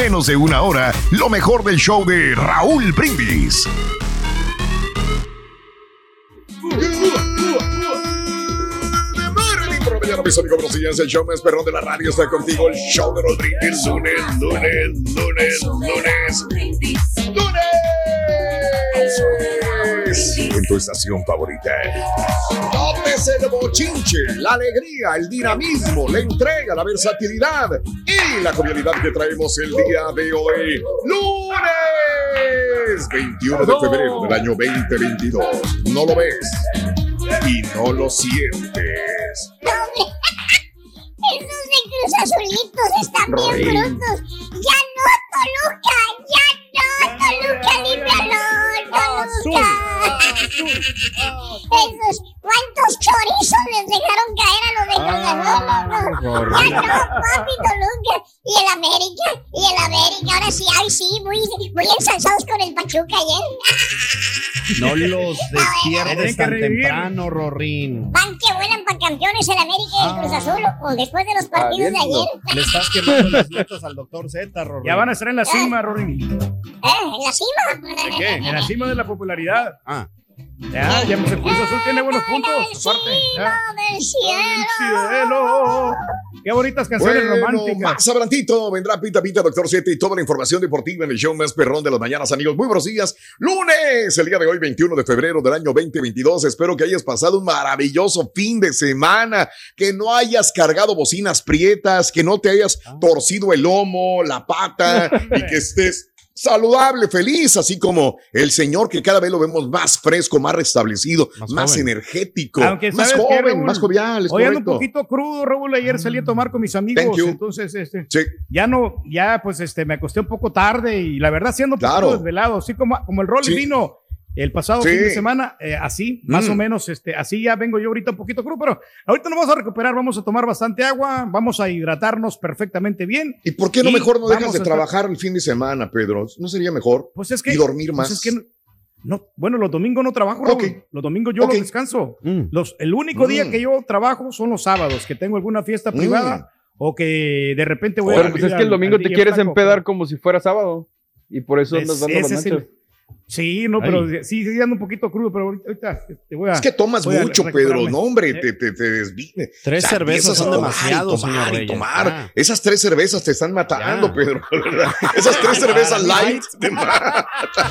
menos de una hora lo mejor del show de Raúl Brindis. mis amigos, buenos días. El show más perrón de la radio está contigo. El show de Rodríguez. Lunes, lunes, lunes, lunes. ¡Lunes! En tu estación favorita. Tómese el bochinche, la alegría, el dinamismo, la entrega, la versatilidad y la jovialidad que traemos el día de hoy. ¡Lunes! 21 de febrero del año 2022. ¿No lo ves? Y no lo sientes. Esos de Cruz Azulitos están bien brutos. Ya no, Toluca, ya no, Toluca, límpialo, Toluca. Esos, ¿cuántos chorizos les dejaron caer a los de Cruz Azul? Ya no, papi, Toluca. Y el América, y el América, ahora sí, ay sí, muy, muy ensalzados con el Pachuca ayer. No los despiertes tan temprano, Rorín. Van que vuelan para campeones el América y el Cruz Azul, o después de los partidos de ayer. Le estás quemando las letras al doctor Z, Rorín. Ya van a estar en la cima, Rorín. ¿Eh? ¿En la cima? ¿Qué? En la cima de la popularidad. Ah, Ya, ya el Cruz Azul tiene buenos puntos. Encima Aparte, ya. del cielo. Cielo. Qué bonitas canciones Bueno, románticas. más adelantito vendrá Pita Pita Doctor 7 y toda la información deportiva en el show más perrón de las mañanas, amigos. Muy buenos días. Lunes, el día de hoy, 21 de febrero del año 2022. Espero que hayas pasado un maravilloso fin de semana, que no hayas cargado bocinas prietas, que no te hayas Ah. torcido el lomo, la pata y que estés saludable, feliz, así como el señor que cada vez lo vemos más fresco, más restablecido, más, energético, Aunque más ¿sabes qué, joven, Raúl? más jovial. Hoy ando un poquito crudo, Raúl. Ayer salí a tomar con mis amigos. Entonces, este, Sí. ya no, ya pues este, me acosté un poco tarde y la verdad siendo un Claro. desvelado, así como, como el rol Sí. vino el pasado Sí. fin de semana, eh, así, más Mm. o menos, este, así ya vengo yo ahorita un poquito crudo, pero ahorita nos vamos a recuperar, vamos a tomar bastante agua, vamos a hidratarnos perfectamente bien. ¿Y por qué no mejor no dejas de estar- trabajar el fin de semana, Pedro? ¿No sería mejor? Pues es que y dormir más. Pues es que no, no- bueno, los domingos no trabajo, Raúl. Los domingos yo Ok. los descanso. mm. Los, el único día Mm. que yo trabajo son los sábados, que tengo alguna fiesta Mm. privada o que de repente voy a. Pero pues es que el domingo te quieres empedar como si fuera sábado. Y por eso andas Es- dando las ese es el- manchas. Sí, no, pero sí, sí, ando un poquito crudo, pero ahorita te voy a. Es que tomas a mucho. Pedro. No, hombre, Eh. te, te, te desvine. Tres O sea, cervezas son tomar demasiado, tomar señor y Reyes. tomar. Ah. Esas tres cervezas te están matando, Ya. Pedro. Esas tres cervezas light te matan.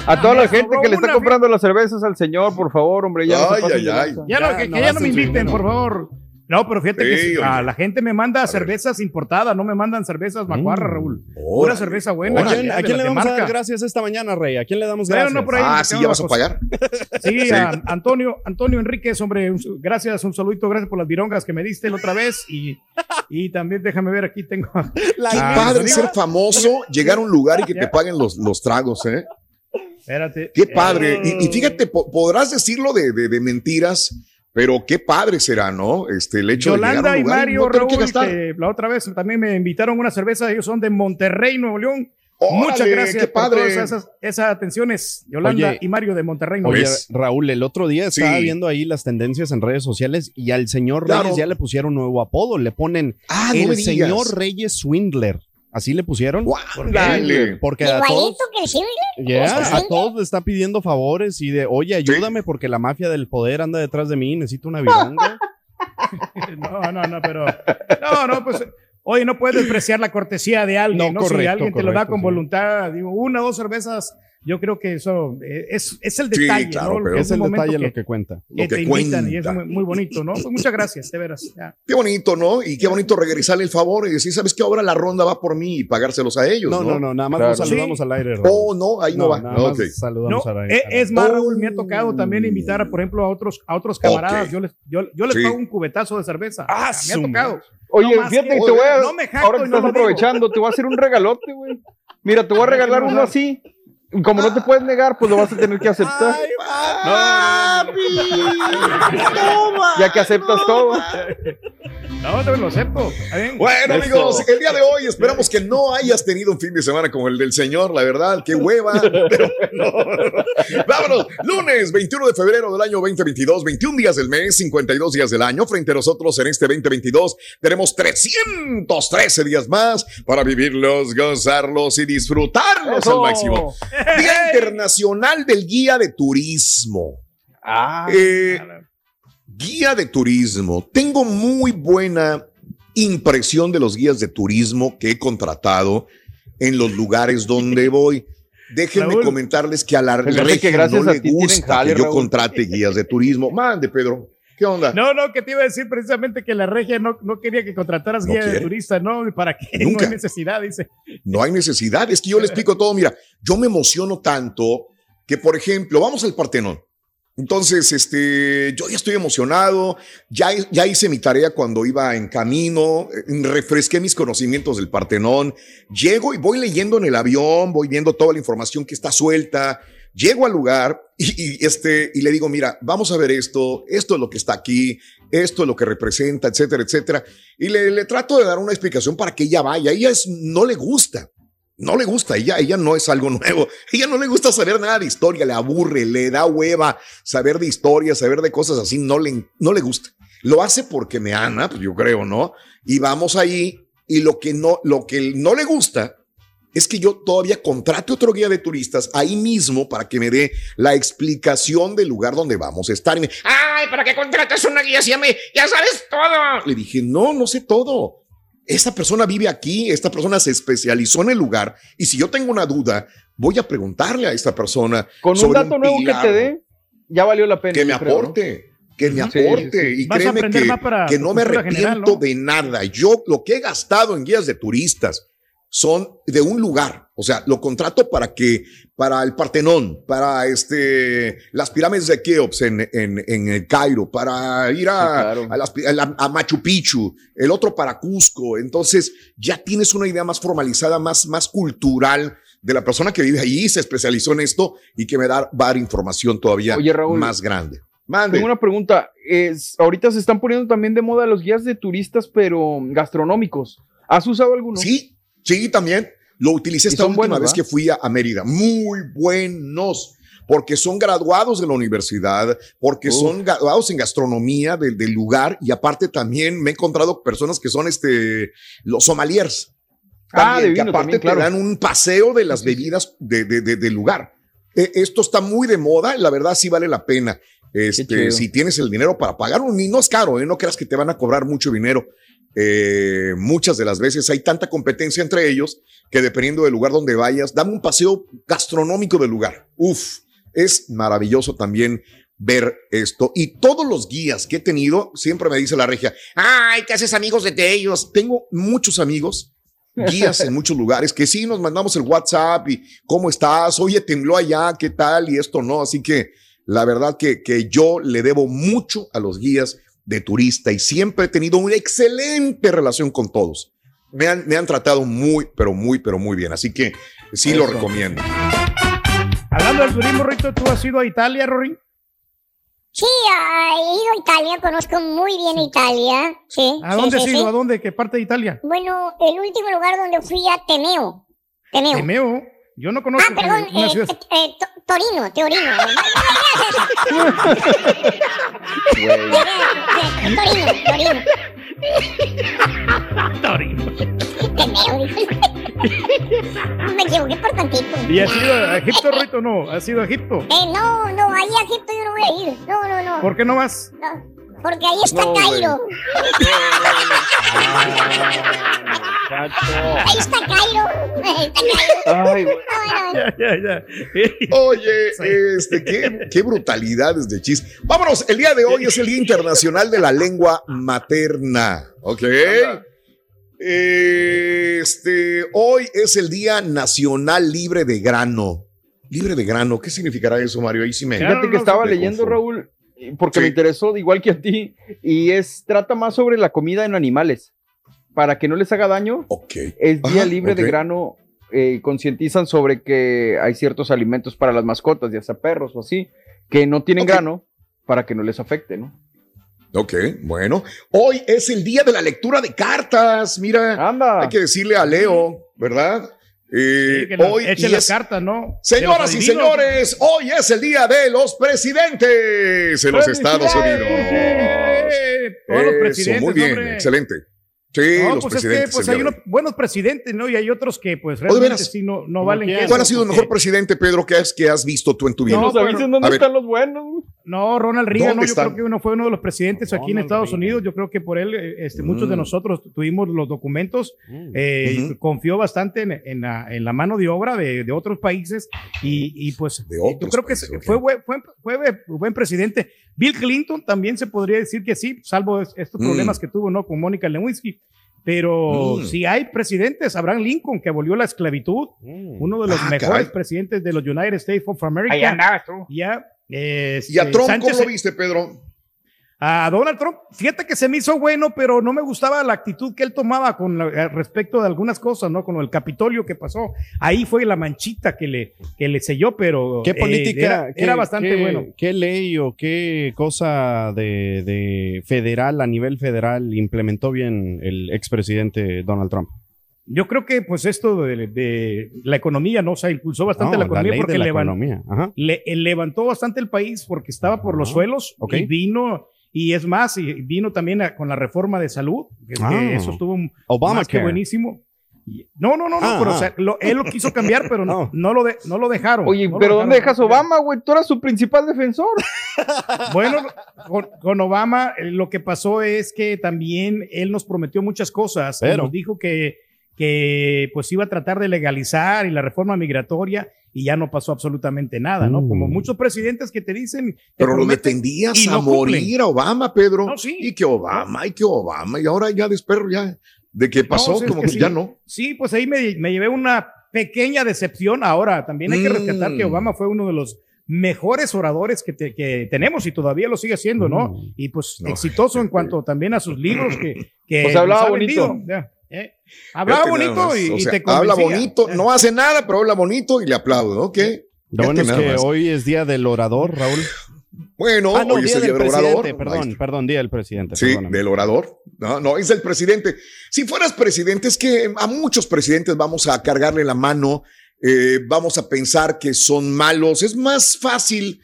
A toda la gente que le está comprando las cervezas al señor, por favor, hombre, ya no Ay, se ay, ay. Ya, no, Ya, que, no que ya no me inviten, por favor. No, pero fíjate que Sí, a la gente me manda cervezas importadas, no me mandan cervezas macuarras, Raúl. Pura Órale. cerveza buena. ¿A quién, a le vamos a dar gracias esta mañana, Rey? ¿A quién le damos gracias? no, por ahí Ah, sí, ya vas a pagar. Sí, Sí. a Antonio, Antonio Enríquez, hombre, un- gracias, un saludito, gracias por las virongas que me diste la otra vez y, y también déjame ver, aquí tengo. La Qué padre ser famoso, llegar a un lugar y que te paguen los, los tragos, ¿eh? Espérate. Qué padre. Eh, Y, y fíjate, po- podrás decirlo de, de- de mentiras, pero qué padre será, ¿no? Este, el hecho de Yolanda llegar a y un lugar Mario no tener que Raúl, que la otra vez también me invitaron una cerveza, ellos son de Monterrey, Nuevo León. Órale, Muchas gracias qué por padre. todas esas, esas atenciones, Yolanda Oye, y Mario de Monterrey. Nuevo Oye, León. Raúl, el otro día estaba Sí. viendo ahí las tendencias en redes sociales y al señor Claro. Reyes ya le pusieron nuevo apodo. Le ponen Ah, el señor Reyes Swindler. Así le pusieron. Guau, ¿Por qué? dale. Porque a todos, Igualito que el Silver. Ya, ¿Es a todos le está pidiendo favores y de, oye, ayúdame porque la mafia del poder anda detrás de mí, necesito una vironga. No, no, no, pero. No, no, pues. Oye, no puedes despreciar la cortesía de alguien, No, ¿no? si correcto, alguien te lo da correcto, con sí. voluntad, digo, una o dos cervezas, yo creo que eso eh, es, es el Sí, detalle, claro, ¿no? pero es el detalle que, lo que cuenta. que Lo que te invitan y cuenta. es muy, muy bonito, ¿no? Pues muchas gracias, de veras. ya. Qué bonito, ¿no? Y qué bonito regresarle el favor y decir, ¿sabes qué? Ahora la ronda va por mí y pagárselos a ellos, No, ¿no? no, no, nada más Claro. nos saludamos Sí. al aire. Raúl. Oh, no, ahí no, va. nada más saludamos No, al aire. eh, es más, Oh. Raúl, me ha tocado también invitar, por ejemplo, a otros, a otros camaradas. Yo les, yo, yo les Sí. pago un cubetazo de cerveza. Ah, me ha tocado. Oye, No fíjate, que- te voy a. no me jacto ahora que estás aprovechando, te voy a hacer un regalote, güey. Mira, te voy a regalar ¿qué me uno así. Como no te puedes negar, pues lo vas a tener que aceptar. Ya que aceptas todo. No, te lo acepto. Bien. Bueno, Eso. amigos, el día de hoy esperamos que no hayas tenido un fin de semana como el del señor, la verdad, qué hueva. Pero bueno. Vámonos, lunes 21 de febrero del año 2022, 21 días del mes, 52 días del año. Frente a nosotros en este 2022 tenemos 313 días más para vivirlos, gozarlos y disfrutarlos Eso. al máximo. Día Internacional del Guía de Turismo. Ah, Eh, guía de turismo. Tengo muy buena impresión de los guías de turismo que he contratado en los lugares donde voy. Déjenme Raúl. comentarles que a la que regia gracias no le gusta jale, que yo Raúl. contrate guías de turismo. Mande, Pedro. ¿Qué onda? No, no, que te iba a decir precisamente que la regia no, no quería que contrataras ¿No guía de turista, ¿no? ¿Para qué? Nunca. No hay necesidad, dice. No hay necesidad. Es que yo le explico todo. Mira, yo me emociono tanto que, por ejemplo, vamos al Partenón. Entonces, este, yo ya estoy emocionado, ya, ya hice mi tarea cuando iba en camino, refresqué mis conocimientos del Partenón, llego y voy leyendo en el avión, voy viendo toda la información que está suelta, llego al lugar y, este, y le digo, mira, vamos a ver esto, esto es lo que está aquí, esto es lo que representa, etcétera, etcétera. Y le, le trato de dar una explicación para que ella vaya. Ella es, no le gusta. No le gusta, ella, ella no es algo nuevo. Ella no le gusta saber nada de historia, le aburre, le da hueva saber de historia, saber de cosas así, no le, no le gusta. Lo hace porque me ama, pues yo creo, ¿no? Y vamos ahí y lo que no, lo que no le gusta es que yo todavía contrate otro guía de turistas ahí mismo para que me dé la explicación del lugar donde vamos a estar. Y me, Ay, ¿para qué contratas una guía si ya, me, ya sabes todo? Le dije, no, no sé todo. Esta persona vive aquí, esta persona se especializó en el lugar y si yo tengo una duda, voy a preguntarle a esta persona con un sobre dato nuevo que te dé, ya valió la pena. que me creo, ¿no? aporte. Que me aporte sí, sí. y Vas a créeme que, que no me arrepiento general, ¿no? de nada. Yo lo que he gastado en guías de turistas son de un lugar, o sea, lo contrato para que, para el Partenón, para este, las pirámides de Keops en, en, en el Cairo, para ir a, Sí, claro. a, las pi- a la- a Machu Picchu, el otro para Cusco. Entonces, ya tienes una idea más formalizada, más, más cultural de la persona que vive allí, se especializó en esto y que me da, va a dar información todavía Oye, Raúl, más grande. Mande. Tengo una pregunta. Es, ahorita se están poniendo también de moda los guías de turistas, pero gastronómicos. ¿Has usado alguno? Sí, sí, también. Lo utilicé esta última buenos, vez que fui a, a Mérida. Muy buenos, porque son graduados de la universidad, porque Uf. son graduados en gastronomía del, del lugar y aparte también me he encontrado personas que son este, los sommeliers. Ah, También, de que aparte también, claro. te dan un paseo de las bebidas de, de- de- del lugar. Eh, esto está muy de moda, la verdad sí vale la pena. Este, si tienes el dinero para pagarlo, ni no es caro, ¿eh? no creas que te van a cobrar mucho dinero. Eh, muchas de las veces hay tanta competencia entre ellos que dependiendo del lugar donde vayas, dame un paseo gastronómico del lugar. Uf, es maravilloso también ver esto. Y todos los guías que he tenido, siempre me dice la regia, ay, ¿qué haces amigos de ellos? Tengo muchos amigos, guías en muchos lugares, que sí nos mandamos el WhatsApp y cómo estás, oye, tembló allá, ¿qué tal? Y esto no, así que la verdad que, que yo le debo mucho a los guías de turista y siempre he tenido una excelente relación con todos. Me han, me han tratado muy, pero muy, pero muy bien. Así que sí lo recomiendo. Hablando del turismo, Rito, ¿tú has ido a Italia, Rory? Sí, he ido a Italia, conozco muy bien Italia. Sí, ¿A dónde sí, has ido? sí. ¿A dónde? ¿Qué parte de Italia? Bueno, el último lugar donde fui a Temeo. Temeo. Temeo. Yo no conozco Ah, perdón, una eh, ciudad. t- eh, to- Torino, Teorino. Torino, Torino. Torino. Me equivoqué por tantito. ¿Y has ido a Egipto, Rito? No, ¿has ido a Egipto? Eh, no, no, ahí a Egipto yo no voy a ir. No, no, no. ¿Por qué no vas? no, porque ahí está No. Cairo. Ahí está Cairo. Ahí está Cairo. Ay, güey. No, no, Ya, ya, ya. Oye, Sí. este, qué, qué brutalidades de chis. Vámonos, el día de hoy es el Día Internacional de la Lengua Materna. ¿Ok? Este, hoy es el Día Nacional Libre de Grano. Libre de grano, ¿qué significará eso, Mario? Ahí sí me. Fíjate que estaba leyendo. Raúl, porque Sí. me interesó, igual que a ti, y es, trata más sobre la comida en animales. para que no les haga daño, Ok. es día Ajá, libre de grano. eh, concientizan sobre que hay ciertos alimentos para las mascotas, ya sea perros o así, que no tienen grano para que no les afecte, ¿no? Ok, bueno. Hoy es el día de la lectura de cartas. Mira, Anda. hay que decirle a Leo, ¿verdad? Eh, Sí, hoy eche y las cartas, ¿no? Señoras y señores, hoy es el día de los presidentes en los Estados Unidos. Todos los presidentes, muy bien, hombre. excelente. Sí, No, los pues es que presidentes. pues hay unos buenos presidentes, ¿no? Y hay otros que pues realmente sí no, no ¿Cómo valen ¿Cuál ha sido el mejor presidente, Pedro, que has, que has visto tú en tu vida? Nos pero- avisen a dónde ver. están los buenos. No, Ronald Reagan, ¿Dónde no, yo están? creo que uno fue uno de los presidentes aquí en Estados Reagan. Unidos. Yo creo que por él, eh, este, muchos de Mm. nosotros tuvimos los documentos. Mm. eh. Confió bastante en, en la, en la mano de obra de, de otros países y, y, pues De yo otros creo que fue, buen- fue, fue buen presidente. Bill Clinton también se podría decir que sí, salvo es- estos Mm. problemas que tuvo ¿no? con Mónica Lewinsky. Pero Mm. si hay presidentes, Abraham Lincoln, que abolió la esclavitud, Mm. uno de los Ah, mejores caray. presidentes de los United States of America. Ahí andabas tú. Ya. Eh, ¿Y a Trump Sánchez- cómo lo viste, Pedro? a Donald Trump, fíjate que se me hizo bueno, pero no me gustaba la actitud que él tomaba con la- eh, respecto de algunas cosas, ¿no? Con el Capitolio que pasó. Ahí fue la manchita que le, que le selló, pero. ¿Qué eh, política? era, qué- era bastante qué- bueno. ¿Qué ley o qué cosa de, de federal, a nivel federal, implementó bien el expresidente Donald Trump? Yo creo que, pues, esto de, de la economía, ¿no? O sea, impulsó bastante No, la economía ley porque la levan- economía. Le- eh, levantó bastante el país porque estaba por los suelos Ok. y vino. Y es más, y vino también a- con la reforma de salud, que, que Ah. eso estuvo más que buenísimo. No, no, no, no, Ah, pero ah. o sea, lo- él lo quiso cambiar, pero no, Oh. no, lo, de- no lo dejaron. Oye, No lo pero ¿dónde dejaron. dejas Obama, güey? Tú eras su principal defensor. Bueno, con, con Obama eh, lo que pasó es que también él nos prometió muchas cosas. Pero- Nos dijo que, que pues iba a tratar de legalizar y la reforma migratoria y ya no pasó absolutamente nada, ¿no? Mm. Como muchos presidentes que te dicen... te Pero lo defendías a no cumplen. morir a Obama, Pedro. No, sí. Y que Obama, y que Obama. Y ahora ya después, ya, de que pasó, sí, es como que que, sí. ya no. Sí, pues ahí me, me llevé una pequeña decepción. Ahora, también hay que Mm. rescatar que Obama fue uno de los mejores oradores que, te- que tenemos y todavía lo sigue siendo, ¿no? Mm. Y pues No, exitoso en cuanto también a sus libros que... que Pues hablaba nos ha bonito. vendido. Eh. Nada bonito y, O y sea, te Habla bonito, Eh. no hace nada, pero habla bonito y le aplaudo, ¿ok? Lo bueno es que más. hoy es día del orador, Raúl. Bueno, ah, no, hoy es día el día del del orador. presidente, perdón, perdón, día del presidente. Sí, perdóname. del orador. No, no, es del presidente. Si fueras presidente, es que a muchos presidentes vamos a cargarle la mano, eh, vamos a pensar que son malos. Es más fácil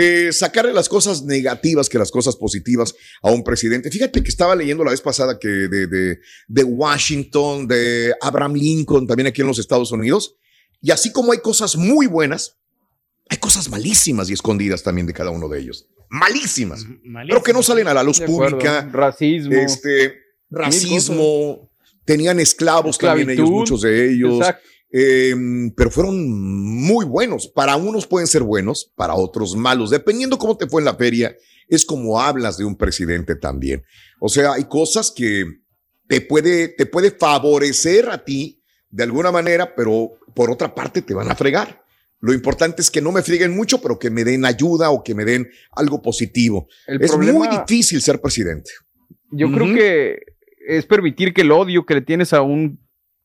eh, sacarle las cosas negativas que las cosas positivas a un presidente. Fíjate que estaba leyendo la vez pasada que de, de, de Washington, de Abraham Lincoln, también aquí en los Estados Unidos. Y así como hay cosas muy buenas, hay cosas malísimas y escondidas también de cada uno de ellos. Malísimas. Pero que no salen a la luz pública. Racismo. Este, racismo, tenían esclavos también ellos, Esclavitud. muchos de ellos. Exacto. Eh, pero fueron muy buenos. Para unos pueden ser buenos, para otros malos. Dependiendo cómo te fue en la feria, es como hablas de un presidente también. O sea, hay cosas que te puede, te puede favorecer a ti de alguna manera, pero por otra parte te van a fregar. Lo importante es que no me freguen mucho, pero que me den ayuda o que me den algo positivo. El es problema, muy difícil ser presidente. yo creo que es permitir que el odio que le tienes a un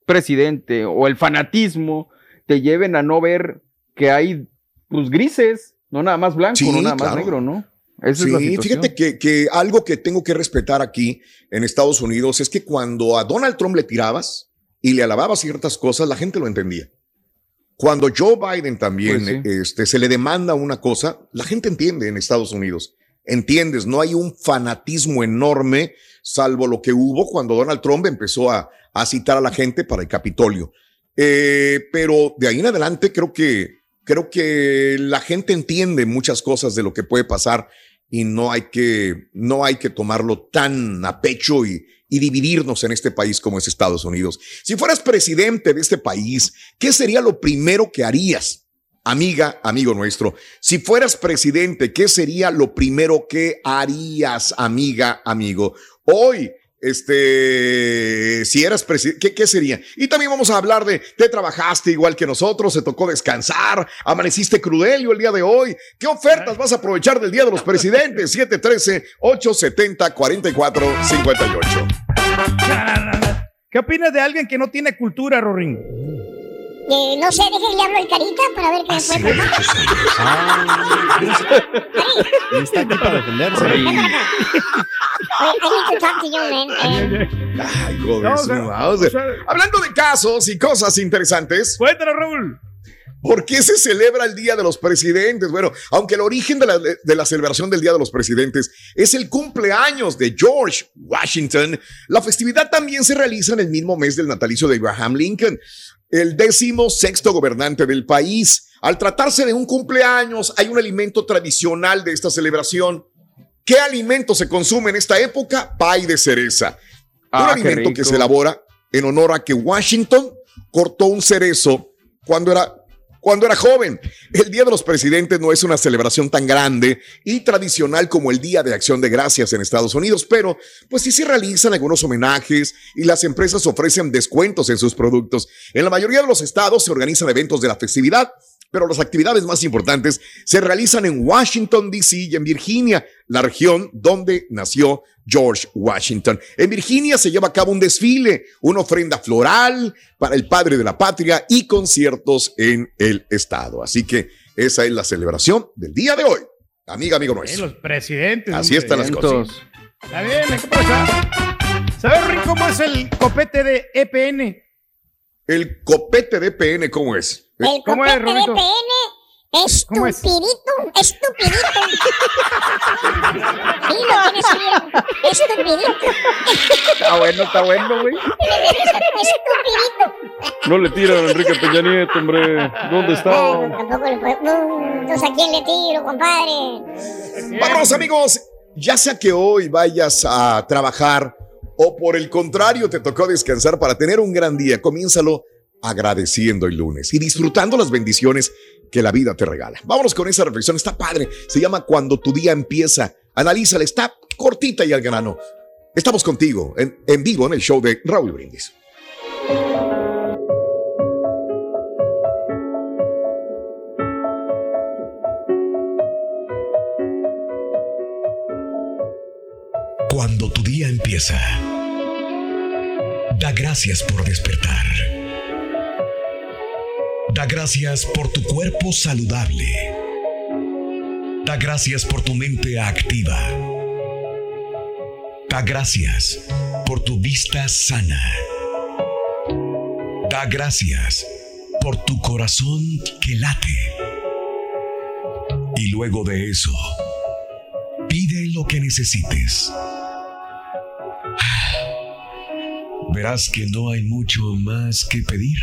presidente o el fanatismo te lleven a no ver que hay pues grises, no nada más blanco, Sí, no nada claro. más negro, ¿no? Esa es la Sí, situación. fíjate que, que algo que tengo que respetar aquí en Estados Unidos es que cuando a Donald Trump le tirabas y le alababas ciertas cosas, la gente lo entendía. Cuando Joe Biden también Pues sí. este, se le demanda una cosa, la gente entiende en Estados Unidos. Entiendes, no hay un fanatismo enorme, salvo lo que hubo cuando Donald Trump empezó a, a citar a la gente para el Capitolio. Eh, pero de ahí en adelante creo que, creo que la gente entiende muchas cosas de lo que puede pasar y no hay que, no hay que tomarlo tan a pecho y, y dividirnos en este país como es Estados Unidos. Si fueras presidente de este país, ¿qué sería lo primero que harías? Amiga, amigo nuestro, si fueras presidente, ¿qué sería lo primero que harías, amiga, amigo? Hoy, este, si eras presidente, ¿qué, ¿qué sería? Y también vamos a hablar de, te trabajaste igual que nosotros, se tocó descansar, amaneciste crudelio el día de hoy. ¿Qué ofertas vas a aprovechar del Día de los Presidentes? 713-870-4458. ¿Qué opinas de alguien que no tiene cultura, Rorín? Eh, no sé, déjenle hablo al carita para ver qué me puede contar. Ah, está aquí para defenderse. Ven para acá. Oye, I need to talk to you, man. Eh, Ay, joder, No, o sea, o Hablando de casos y cosas interesantes, Cuéntanos, Raúl. ¿por qué se celebra el Día de los Presidentes? Bueno, aunque el origen de la, de la celebración del Día de los Presidentes es el cumpleaños de George Washington, la festividad también se realiza en el mismo mes del natalicio de Abraham Lincoln, el décimo sexto gobernante del país. Al tratarse de un cumpleaños, hay un alimento tradicional de esta celebración. ¿Qué alimento se consume en esta época? Pay de cereza. Ah, un qué alimento que se elabora en honor a que Washington cortó un cerezo cuando era, cuando era joven. El Día de los Presidentes no es una celebración tan grande y tradicional como el Día de Acción de Gracias en Estados Unidos, pero pues sí se realizan algunos homenajes y las empresas ofrecen descuentos en sus productos. En la mayoría de los estados se organizan eventos de la festividad, pero las actividades más importantes se realizan en Washington, D.C. y en Virginia, la región donde nació George Washington. En Virginia se lleva a cabo un desfile, una ofrenda floral para el padre de la patria y conciertos en el estado. Así que esa es la celebración del día de hoy. Amiga, amigo Eh, nuestro. los presidentes. Así están las cosas. Está bien, que aprovechar. ¿Sabes, cómo es el copete de EPN? El copete de PN, ¿cómo es? El ¿Cómo es, copete de Rorrito? PN ¿Cómo es? estupidito, estupidito. Sí, lo tienes bien. Estupidito, Está bueno, está bueno, güey. estupidito. No le tiran a Enrique Peña Nieto, hombre. ¿Dónde está? Eh, tampoco le puedo. No, entonces, ¿a quién le tiro, compadre? Vámonos amigos, ya sea que hoy vayas a trabajar o por el contrario te tocó descansar para tener un gran día, comiénzalo agradeciendo el lunes y disfrutando las bendiciones que la vida te regala. Vámonos con esa reflexión, está padre, se llama Cuando tu día empieza, analízala, está cortita y al grano. Estamos contigo en, en vivo en el show de Raúl Brindis. Cuando tu día empieza, da gracias por despertar. Da gracias por tu cuerpo saludable. Da gracias por tu mente activa. Da gracias por tu vista sana. Da gracias por tu corazón que late. Y luego de eso, pide lo que necesites. Verás que no hay mucho más que pedir.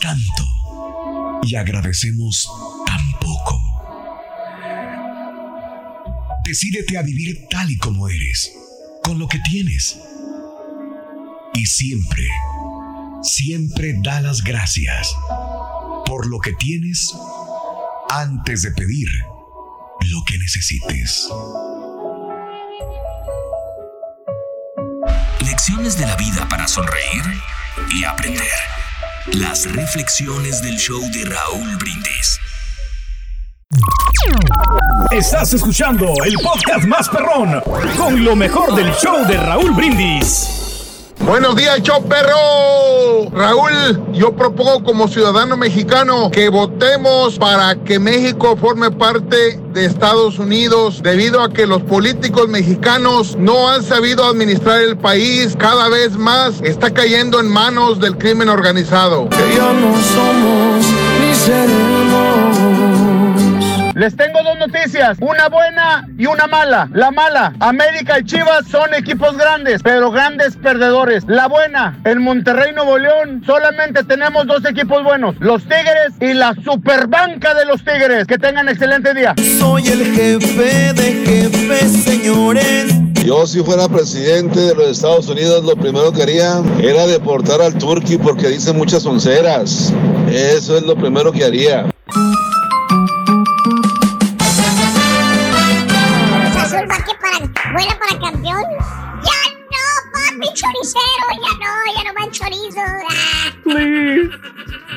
Tanto y agradecemos tan poco. Decídete a vivir tal y como eres, con lo que tienes. Y siempre, siempre da las gracias por lo que tienes antes de pedir lo que necesites. Lecciones de la vida para sonreír y aprender. Las reflexiones del show de Raúl Brindis. Estás escuchando el podcast más perrón con lo mejor del show de Raúl Brindis. Buenos días, show perro. Raúl, yo propongo como ciudadano mexicano que votemos para que México forme parte de Estados Unidos debido a que los políticos mexicanos no han sabido administrar el país. Cada vez más está cayendo en manos del crimen organizado. Les tengo dos noticias, una buena y una mala. La mala, América y Chivas son equipos grandes, pero grandes perdedores. La buena, en Monterrey, Nuevo León, solamente tenemos dos equipos buenos, los Tigres y la superbanca de los Tigres. Que tengan excelente día. Soy el jefe de jefes, señores. Yo si fuera presidente de los Estados Unidos lo primero que haría era deportar al Turqui porque dice muchas onceras. Eso es lo primero que haría. Para, buena para campeón. Ya no, papi choricero, ya no, ya no van chorizo. Ah.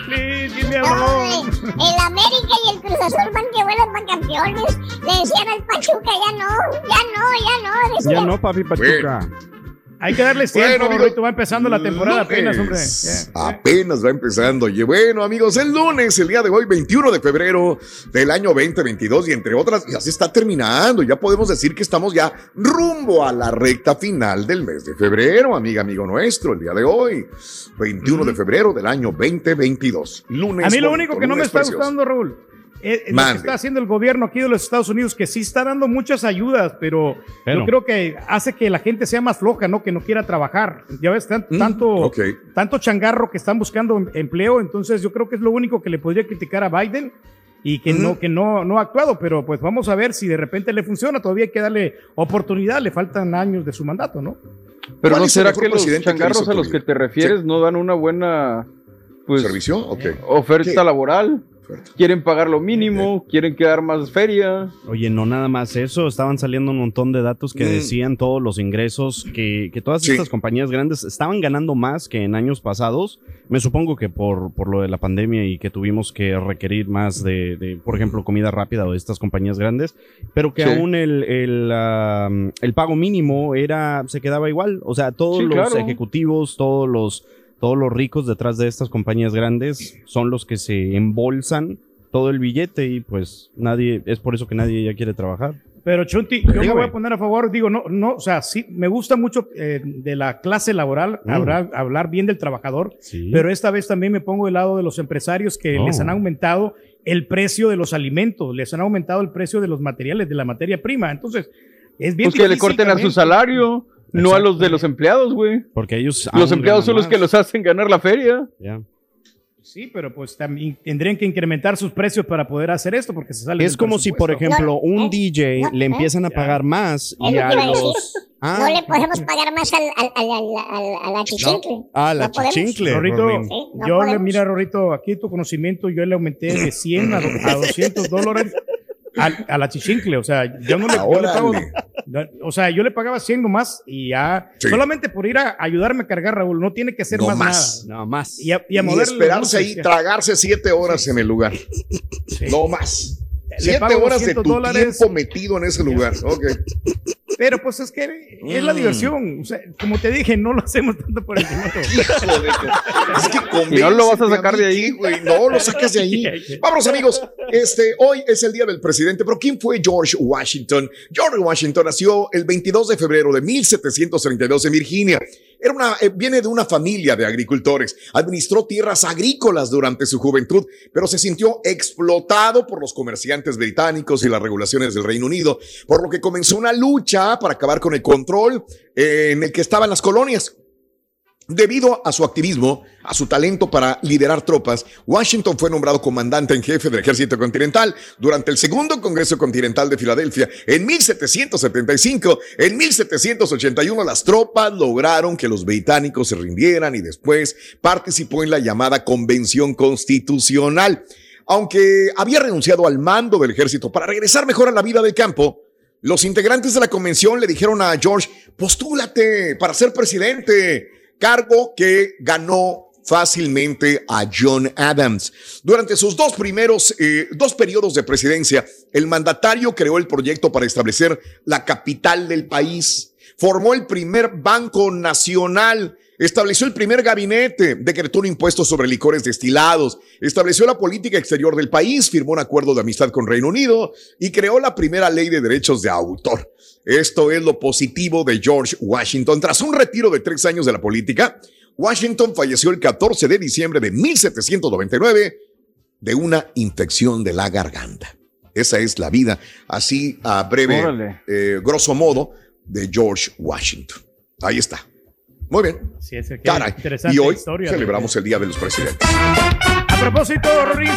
please, give me a Ay, loan. el América y el Cruz Azul van que vuelan para campeones. Le decían al Pachuca, ya no, ya no, ya no. Ya Decían. no, papi Pachuca. Hay que darles tiempo, Bueno, Rorrito, va empezando la temporada apenas, hombre. Lunes. Ya. Apenas va empezando. Y bueno, amigos, el lunes, el día de hoy, 21 de febrero del año 2022, y entre otras, ya se está terminando. Ya podemos decir que estamos ya rumbo a la recta final del mes de febrero, amiga, amigo nuestro, el día de hoy, 21 de febrero del año 2022. Lunes. A mí lo único que no me lunes está precioso. gustando, Raúl, es, es lo que está haciendo el gobierno aquí de los Estados Unidos, que sí está dando muchas ayudas, pero, Pero. yo creo que hace que la gente sea más floja, ¿no? Que no quiera trabajar. Ya ves, tan- Mm, tanto, ok. tanto changarro que están buscando em- empleo, entonces yo creo que es lo único que le podría criticar a Biden y que, no, que no, no ha actuado, pero pues vamos a ver si de repente le funciona, todavía hay que darle oportunidad, le faltan años de su mandato, ¿no? Pero ¿Cuál no será que los que changarros hizo a los que te refieres no dan una buena pues, ¿Servicio? Ok. oferta ¿Qué? laboral? Quieren pagar lo mínimo, quieren quedar más feria. Oye, no nada más eso, estaban saliendo un montón de datos que Mm. decían todos los ingresos, que, que todas Sí. estas compañías grandes estaban ganando más que en años pasados. Me supongo que por, por lo de la pandemia y que tuvimos que requerir más de, de, por ejemplo, comida rápida o de estas compañías grandes, pero que Sí. aún el, el, ah, el pago mínimo era, se quedaba igual. O sea, todos Sí, los claro. ejecutivos, todos los, todos los ricos detrás de estas compañías grandes son los que se embolsan todo el billete y pues nadie, es por eso que nadie ya quiere trabajar. Pero Chunti, yo me voy a poner a favor, digo, no, no, o sea, sí, me gusta mucho eh, de la clase laboral, Mm. hablar, hablar bien del trabajador, Sí. pero esta vez también me pongo del lado de los empresarios que Oh. les han aumentado el precio de los alimentos, les han aumentado el precio de los materiales, de la materia prima. Entonces, es bien Pues que le corten a su salario, no a los de los empleados, güey. Porque ellos. Los empleados son los que los hacen ganar la feria. Ya. Sí, pero pues también tendrían que incrementar sus precios para poder hacer esto porque se sale Es como si, por ejemplo, un DJ le empiezan a pagar más y a los. Ah, No le podemos pagar más al, al, al, al, al- a la chichincle. a la No podemos. chichincle. Rorrito, Rorín. Sí, no yo le, mira, Rorrito, aquí tu conocimiento, yo le aumenté de 100 a, a 200 dólares al- a, la chichincle. O sea, yo no le, yo le pago. O sea, yo le pagaba 100 nomás y ya. Sí. Solamente por ir a ayudarme a cargar, Raúl. No tiene que ser No más, más. nada. No más. Y a, y a Y esperarse ahí, tragarse siete horas en el lugar. No más. Le Siete horas de 200 tu dólares. tiempo metido en ese lugar. Ok. Pero pues es que es la Mm. diversión. O sea, como te dije, no lo hacemos tanto por el dinero. Es que Y no lo vas a sacar de ahí. güey. No lo sacas de ahí. Vámonos, amigos. Este, hoy es el día del presidente, pero ¿quién fue George Washington? George Washington nació el 22 de febrero de 1732 en Virginia. Era una, eh, viene de una familia de agricultores. Administró tierras agrícolas durante su juventud, pero se sintió explotado por los comerciantes británicos y las regulaciones del Reino Unido, por lo que comenzó una lucha para acabar con el control eh, en el que estaban las colonias. Debido a su activismo, a su talento para liderar tropas, Washington fue nombrado comandante en jefe del ejército continental durante el segundo Congreso Continental de Filadelfia en 1775. En 1781 las tropas lograron que los británicos se rindieran y después participó en la llamada Convención Constitucional. Aunque había renunciado al mando del ejército para regresar mejor a la vida del campo, los integrantes de la convención le dijeron a George, postúlate para ser presidente, cargo que ganó fácilmente a John Adams. Durante sus dos primeros, eh, dos periodos de presidencia, el mandatario creó el proyecto para establecer la capital del país, formó el primer banco nacional, estableció el primer gabinete, decretó un impuesto sobre licores destilados, estableció la política exterior del país, firmó un acuerdo de amistad con Reino Unido y creó la primera ley de derechos de autor. Esto es lo positivo de George Washington. Tras un retiro de tres años de la política, Washington falleció el 14 de diciembre de 1799 de una infección de la garganta. Esa es la vida, así a breve, eh, grosso modo, de George Washington. Ahí está. Muy bien. Sí, es que Caray. interesante Y hoy historia. celebramos el Día de los Presidentes. A propósito,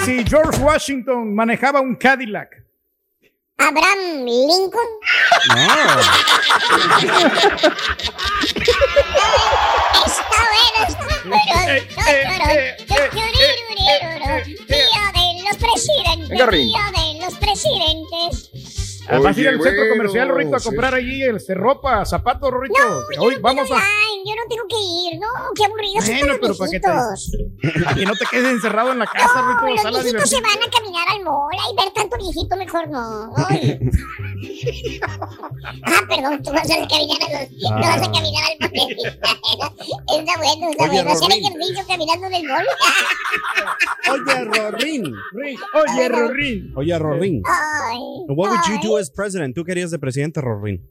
si George Washington manejaba un Cadillac. Abraham Lincoln. Está bueno, está bueno. Día de los presidentes. Día de los presidentes. Ah, Vas a ir al centro bueno, comercial, Rorrito, a sí. comprar allí este, ropa, zapatos, Rorrito. Yo Hoy no vamos a. online, yo no tengo que ir, no, qué aburrido Bueno, pero ¿para qué te-. Para que no te quedes encerrado en la casa, No, Rorrito. Los viejitos se van a caminar al mall y ver tanto viejito mejor no. Ah, perdón, tú vas a caminar a los, no vas a caminar al mall. está bueno, está Oye, bueno. Hacer ejercicio caminando en el mall. Oye, Rorín. Oye, Rorín. Oye, Rorín. Ay, What would you do as president? ¿Tú querías de presidente, Rorín?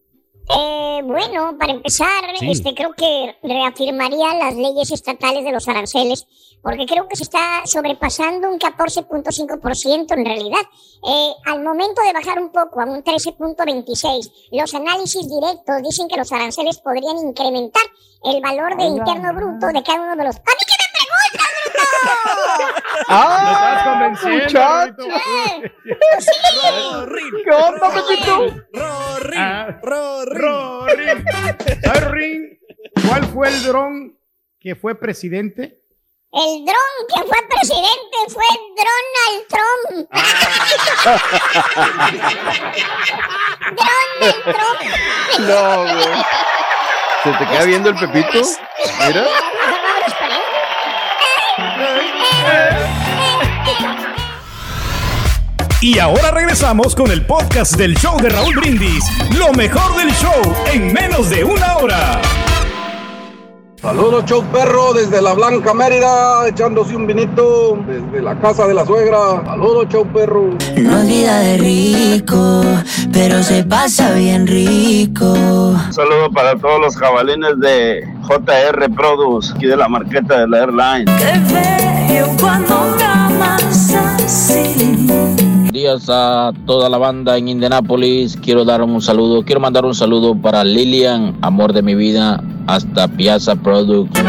Eh, bueno, para empezar, Sí. este, creo que reafirmaría las leyes estatales de los aranceles, porque creo que se está sobrepasando un 14.5% en realidad. Eh, al momento de bajar un poco a un 13.26, los análisis directos dicen que los aranceles podrían incrementar el valor de interno bruto de cada uno de los... ¡A mí que me preguntas, bruto! ¡Ah! Lo estás convenciendo, muchacho! Sí. ¿Qué onda, Pepito? Ah, Rorín. Rorín. ¿Sabes, Rorín? ¿Cuál fue el dron que fue presidente? El dron que fue presidente fue Donald Trump. Donald Trump. No, güey. ¿Se te queda viendo el Pepito? Mira. Y ahora regresamos con el podcast del show de Raúl Brindis. Lo mejor del show en menos de una hora. Saludos, show perro, desde la Blanca Mérida, echándose un vinito desde la casa de la suegra. Saludos, show perro. No es vida de rico, pero se pasa bien rico. Un saludo para todos los jabalines de JR Produce, aquí de la marqueta de la Airline. Qué bello cuando amas así. Días a toda la banda en Indianápolis. Quiero dar un saludo, quiero mandar un saludo para Lilian, amor de mi vida, hasta Piazza Products.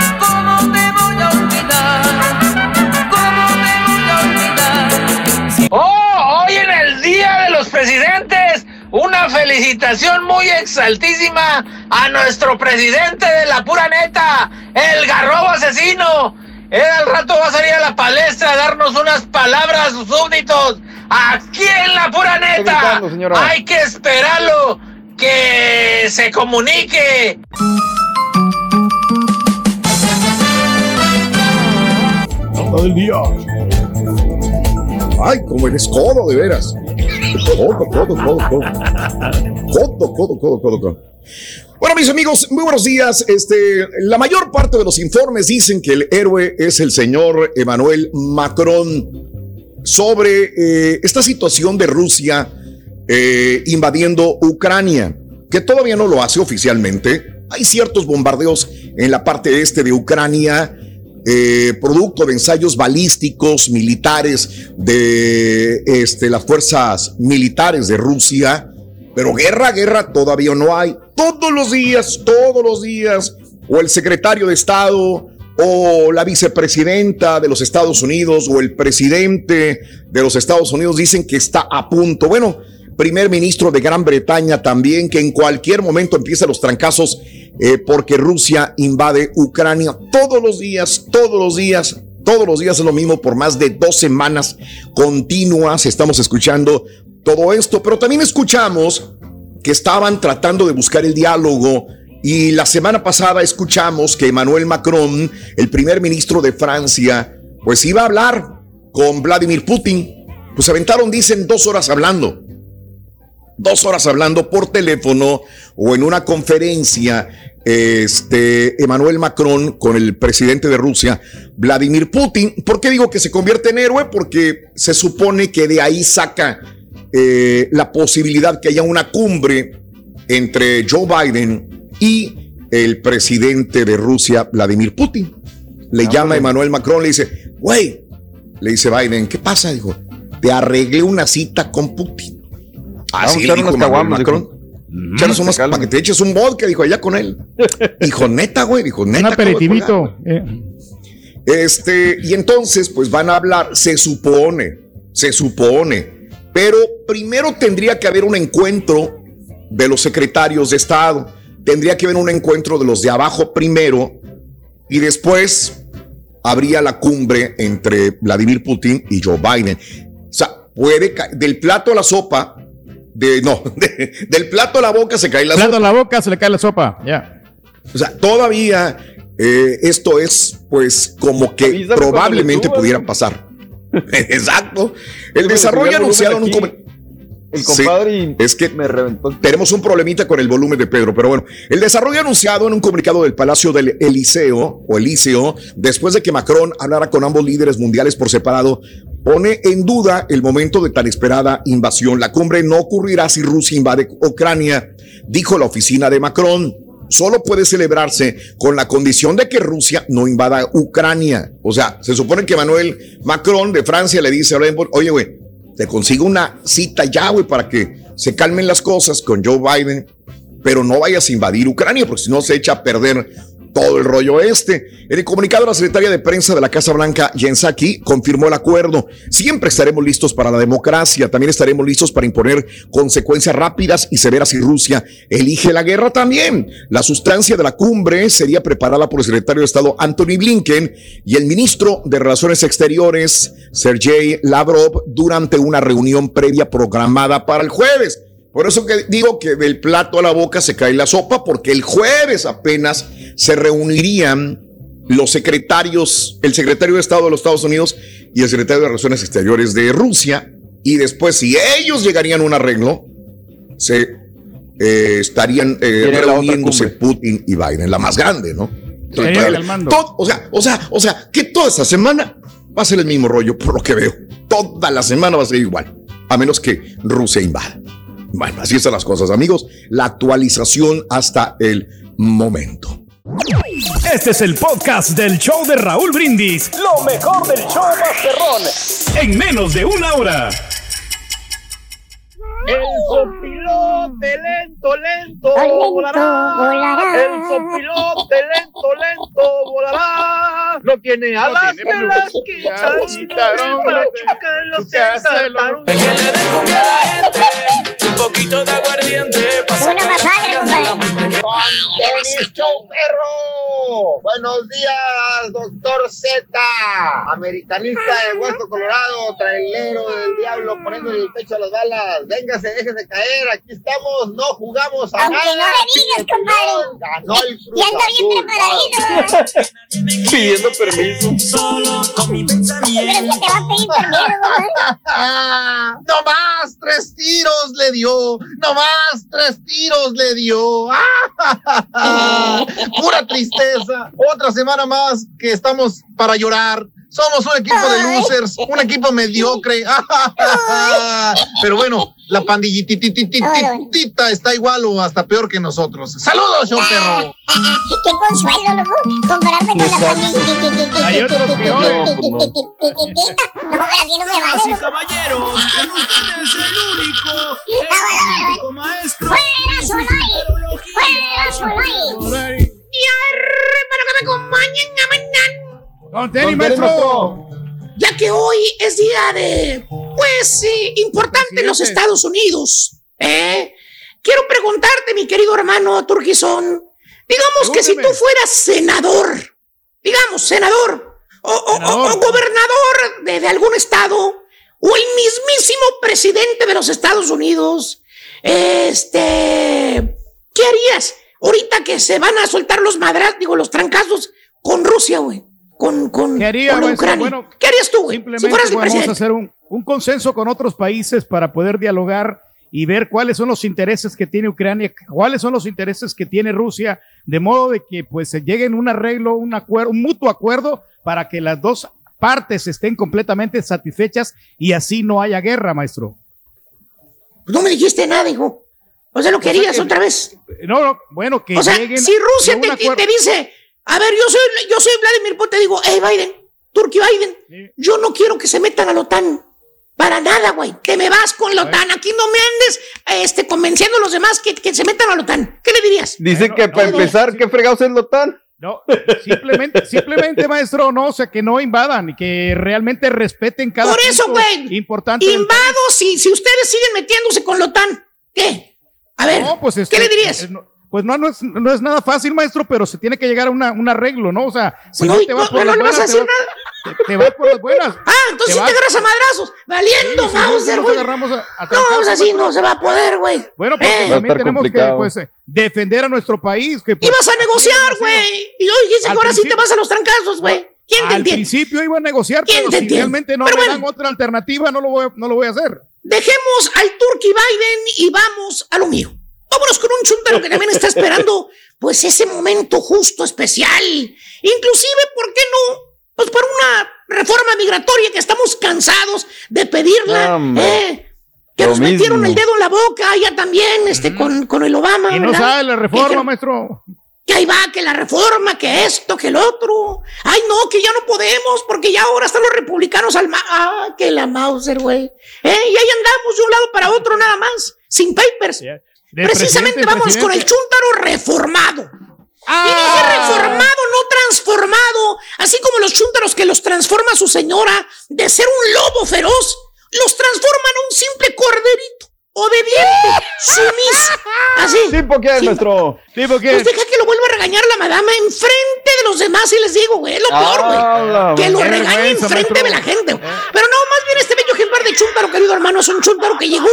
¡Oh! Hoy en el Día de los Presidentes, una felicitación muy exaltísima a nuestro presidente de la pura neta, el garrobo asesino. Él al rato va a salir a la palestra a darnos unas palabras, sus súbditos. Aquí en la pura neta. gritando. Hay que esperarlo que se comunique. Todo el día. Ay, como eres codo, de veras. Codo, codo, codo, codo. Codo, codo, codo, codo, codo. Bueno, mis amigos, muy buenos días. Este, la mayor parte de los informes dicen que el héroe es el señor Emmanuel Macron sobre eh, esta situación de Rusia eh, invadiendo Ucrania, que todavía no lo hace oficialmente. Hay ciertos bombardeos en la parte este de Ucrania, eh, producto de ensayos balísticos militares de este, las fuerzas militares de Rusia, pero guerra, guerra todavía no hay. Todos los días, todos los días, o el secretario de Estado o la vicepresidenta de los Estados Unidos o el presidente de los Estados Unidos dicen que está a punto. Bueno, primer ministro de Gran Bretaña también, que en cualquier momento empieza los trancazos eh, porque Rusia invade Ucrania. Todos los días, todos los días, todos los días es lo mismo por más de dos semanas continuas. Estamos escuchando todo esto, pero también escuchamos que estaban tratando de buscar el diálogo y la semana pasada escuchamos que Emmanuel Macron, el primer ministro de Francia, pues iba a hablar con Vladimir Putin. Pues aventaron, dicen, dos horas hablando. Dos horas hablando por teléfono o en una conferencia, este, Emmanuel Macron con el presidente de Rusia, Vladimir Putin. ¿Por qué digo que se convierte en héroe? Porque se supone que de ahí saca eh, la posibilidad que haya una cumbre entre Joe Biden y el presidente de Rusia, Vladimir Putin. Le llama Emmanuel Macron, le dice, güey, le dice Biden, ¿qué pasa? Dijo, te arreglé una cita con Putin. Echar dijo unas Emmanuel caguamas, Macron. Mm, unas se calma. para que te eches un vodka, dijo, allá con él. Dijo, neta, güey, dijo, neta. Un aperitivito. eh. este, y entonces, pues van a hablar, se supone, se supone, pero primero tendría que haber un encuentro de los secretarios de Estado, tendría que haber un encuentro de los de abajo primero, y después habría la cumbre entre Vladimir Putin y Joe Biden. O sea, puede, del plato a la sopa, de, no, de- del plato a la boca se cae la Plato sopa. a la boca, se le cae la sopa. Ya. O sea, todavía eh, esto es, pues, como que probablemente pudiera pasar. Exacto. El desarrollo anunciado en un el Sí, compadre es que me reventó. tenemos un problemita con el volumen de Pedro, pero bueno, el desarrollo anunciado en un comunicado del Palacio del Eliseo o Eliseo, después de que Macron hablara con ambos líderes mundiales por separado, pone en duda el momento de tan esperada invasión. La cumbre no ocurrirá si Rusia invade Ucrania, dijo la oficina de Macron. Solo puede celebrarse con la condición de que Rusia no invada Ucrania. O sea, se supone que Manuel Macron de Francia le dice a oye, güey, te consigo una cita ya, güey, para que se calmen las cosas con Joe Biden, pero no vayas a invadir Ucrania, porque si no se echa a perder todo el rollo este. En el comunicado, la secretaria de prensa de la Casa Blanca, Jen Psaki, confirmó el acuerdo. Siempre estaremos listos para la democracia, también estaremos listos para imponer consecuencias rápidas y severas si Rusia elige la guerra también. La sustancia de la cumbre sería preparada por el secretario de Estado Anthony Blinken y el ministro de Relaciones Exteriores, Sergei Lavrov, durante una reunión previa programada para el jueves. Por eso que digo que del plato a la boca se cae la sopa, porque el jueves apenas se reunirían los secretarios, el secretario de Estado de los Estados Unidos y el secretario de Relaciones Exteriores de Rusia, y después si ellos llegarían a un arreglo, se eh, estarían eh, reuniéndose. Putin y Biden, la más grande, ¿no? Todo- o sea, o sea, o sea, que toda esta semana va a ser el mismo rollo, por lo que veo. Toda la semana va a ser igual, a menos que Rusia invada. Bueno, así están las cosas, amigos. La actualización hasta el momento. Este es el podcast del show de Raúl Brindis. Lo mejor del show Masterrón. En menos de una hora. El sopilote lento, lento, Lento volará. volará. El sopilote lento, lento, volará. No tiene alas que las quitan, machuca los saltaron. Un poquito de aguardiente Una más padre, compadre. ¡Feliz show, perro! Buenos días, doctor Z, americanista de Hueso Colorado, trailero del diablo, poniendo el pecho a las balas. Véngase, déjese caer, aquí estamos, no jugamos a Aunque nada. no le digas, compadre. Ganó el Cruz Y anda bien preparadito. pidiendo permiso. Solo con mi Pero pensamiento. que te va a pedir permiso, compadre. No más tres tiros le dio, no más tres tiros le dio. Pura tristeza. Otra semana más que estamos para llorar. Somos un equipo de losers, un equipo mediocre. Pero bueno, la pandillititititita está igual o hasta peor que nosotros. ¡Saludos, show perro! Qué consuelo, loco, compararte con la familia. Hay otros peores. No, así no me y vale. caballeros, usted es el único, el único maestro. Fuera Solari, fuera Solari. Y para que me acompañen a mañana. Con tenis, maestro. Ya que hoy es día de, pues, eh, importante en los. Estados Unidos. ¿eh? Quiero preguntarte, mi querido hermano Turquizón, digamos que si tú fueras senador, digamos, senador, o, gobernador de, de algún estado, o el mismísimo presidente de los Estados Unidos, este, ¿qué harías? Ahorita que se van a soltar los madras, digo, los trancazos con Rusia, güey. Con, con, ¿Qué haría, con maestro? Ucrania. Bueno, ¿Qué harías tú, güey? Simplemente Si fueras vamos a hacer un, un consenso con otros países para poder dialogar y ver cuáles son los intereses que tiene Ucrania, cuáles son los intereses que tiene Rusia, de modo de que pues se lleguen un arreglo, un acuerdo, un mutuo acuerdo para que las dos partes estén completamente satisfechas y así no haya guerra, maestro. Pues no me dijiste nada, hijo. O sea, lo querías que- otra vez. No, no, bueno, que O sea, lleguen si Rusia te dice, a ver, yo soy, yo soy Vladimir Putin, te digo, hey Biden, Turquía Biden, Sí. yo no quiero que se metan a la OTAN. Para nada, güey. Te me vas con la OTAN. Aquí no me andes este, convenciendo a los demás que, que se metan a la OTAN. ¿Qué le dirías? Dice Bueno, que no, para no, empezar. ¿qué fregados es la OTAN? No, simplemente, simplemente, maestro, no, o sea, que no invadan y que realmente respeten cada Por eso, güey. importante. Invado si, si ustedes siguen metiéndose con la OTAN. ¿Qué? A ver, No, pues ¿qué este, le dirías? eh, no, Pues no, no es, no es nada fácil, maestro, pero se tiene que llegar a una- un arreglo, ¿no? O sea, si Pues no, te vas no, por no las buenas, te vas por las buenas. Ah, entonces Te sí te agarras a madrazos. Valiendo, Sí, Mauser, güey. agarramos a- a No, trancazos, pues así no se va a poder, güey. Bueno, pues Eh. Va a también tenemos complicado. que pues, eh, defender a nuestro país. Que, pues, Ibas a negociar, güey. Y hoy dices que ahora sí te vas a los trancazos, güey. ¿Quién te Al entiende? principio iba a negociar, ¿Quién pero te si entiende? realmente no Pero me bueno. dan otra alternativa, no lo voy, a- no lo voy a hacer. Dejemos al Turkey Biden y vamos a lo mío. Vámonos con un chuntaro que también está esperando, pues ese momento justo, especial. Inclusive, ¿por qué no? Pues por una reforma migratoria que estamos cansados de pedirla. Hombre. eh, que nos metieron el dedo en la boca, ya también, este, con, con el Obama. Y no ¿verdad? sabe la reforma, maestro. que ahí va, que la reforma, que esto, que el otro. Ay, no, que ya no podemos, porque ya ahora están los republicanos al ma Ah, que la Mauser, güey. ¿Eh? Y ahí andamos de un lado para otro nada más, sin papers. De Precisamente presidente, vamos con el chúntaro reformado. Y Ah. dije reformado, no transformado. Así como los chúntaros que los transforma su señora de ser un lobo feroz, los transforman a un simple corderito, obediente, sumiso. Así. ¿Tipo qué, Sí. maestro? Tipo que Pues deja que lo vuelva a regañar la madama enfrente de los demás y les digo, güey, es lo peor, güey. Ah, que lo regañe enfrente de la gente. güey. Pero no, más bien este bello ejemplar de chúntaro, querido hermano, es un chúntaro que llegó,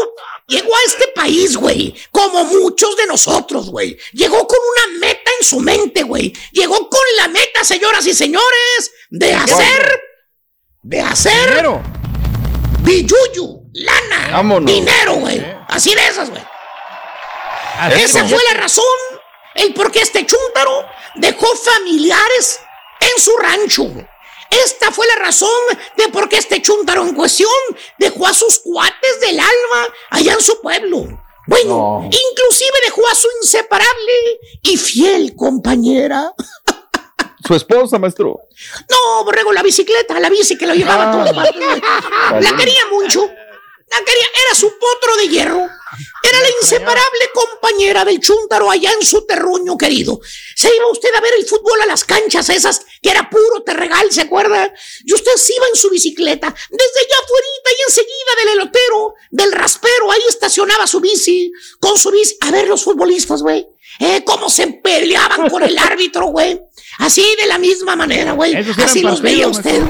llegó a este país, güey, como muchos de nosotros, güey. Llegó con una meta en su mente, güey. Llegó con la meta, señoras y señores, de hacer, de hacer billuyu, lana, Vámonos. dinero, güey. Así de esas, güey. Esa es. fue la razón, el por qué este chúntaro dejó familiares en su rancho. Esta fue la razón de por qué este chúntaro en cuestión dejó a sus cuates del alma allá en su pueblo. Bueno, No. inclusive dejó a su inseparable y fiel compañera. Su esposa, maestro. No, borrego, la bicicleta, la bici que lo llevaba Ah. partes. güey. La Vale. quería mucho. Quería, era su potro de hierro. Era la inseparable compañera del chúntaro allá en su terruño querido. Se iba usted a ver el fútbol a las canchas esas, que era puro terregal, ¿se acuerda? Y usted se iba en su bicicleta, desde allá afuera y enseguida del elotero, del raspero, ahí estacionaba su bici, con su bici, a ver los futbolistas, güey. Eh, cómo se peleaban con el árbitro, güey. Así de la misma manera, güey. Así los veía usted.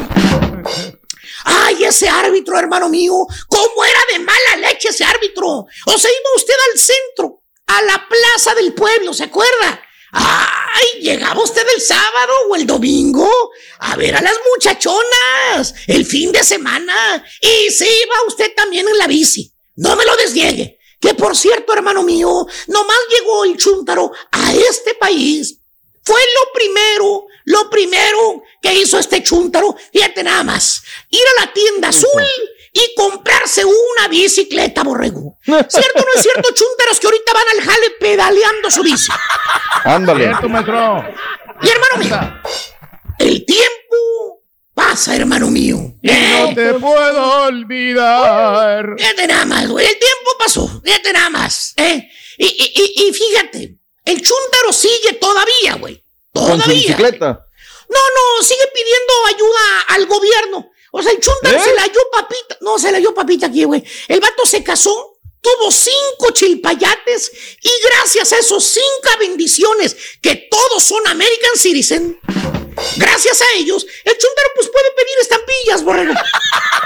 Ese árbitro, hermano mío, cómo era de mala leche ese árbitro. O se iba usted al centro, a la plaza del pueblo, ¿se acuerda? Ay, llegaba usted el sábado o el domingo a ver a las muchachonas el fin de semana y se iba usted también en la bici. No me lo desniegue. Que por cierto, hermano mío, nomás llegó el chúntaro a este país fue lo primero, lo primero que hizo este chúntaro, fíjate nada más, ir a la tienda azul y comprarse una bicicleta, borrego. ¿Cierto o no es cierto, chúntaros que ahorita van al jale pedaleando su bici? Ándale. Y hermano mío, el tiempo pasa, hermano mío. Y no te puedo olvidar. Fíjate nada más, güey. El tiempo pasó. Fíjate nada más. ¿eh? Y, y- y- y fíjate, el chúntaro sigue todavía, güey. Con su Todavía. bicicleta. No, no, sigue pidiendo ayuda al gobierno. O sea, el chúntaro ¿Eh? se la dio papita. No, se la dio papita aquí, güey. El vato se casó, tuvo cinco chilpayates y gracias a esos cinco bendiciones, que todos son American Citizen, gracias a ellos, el chúntaro pues puede pedir estampillas, borrego.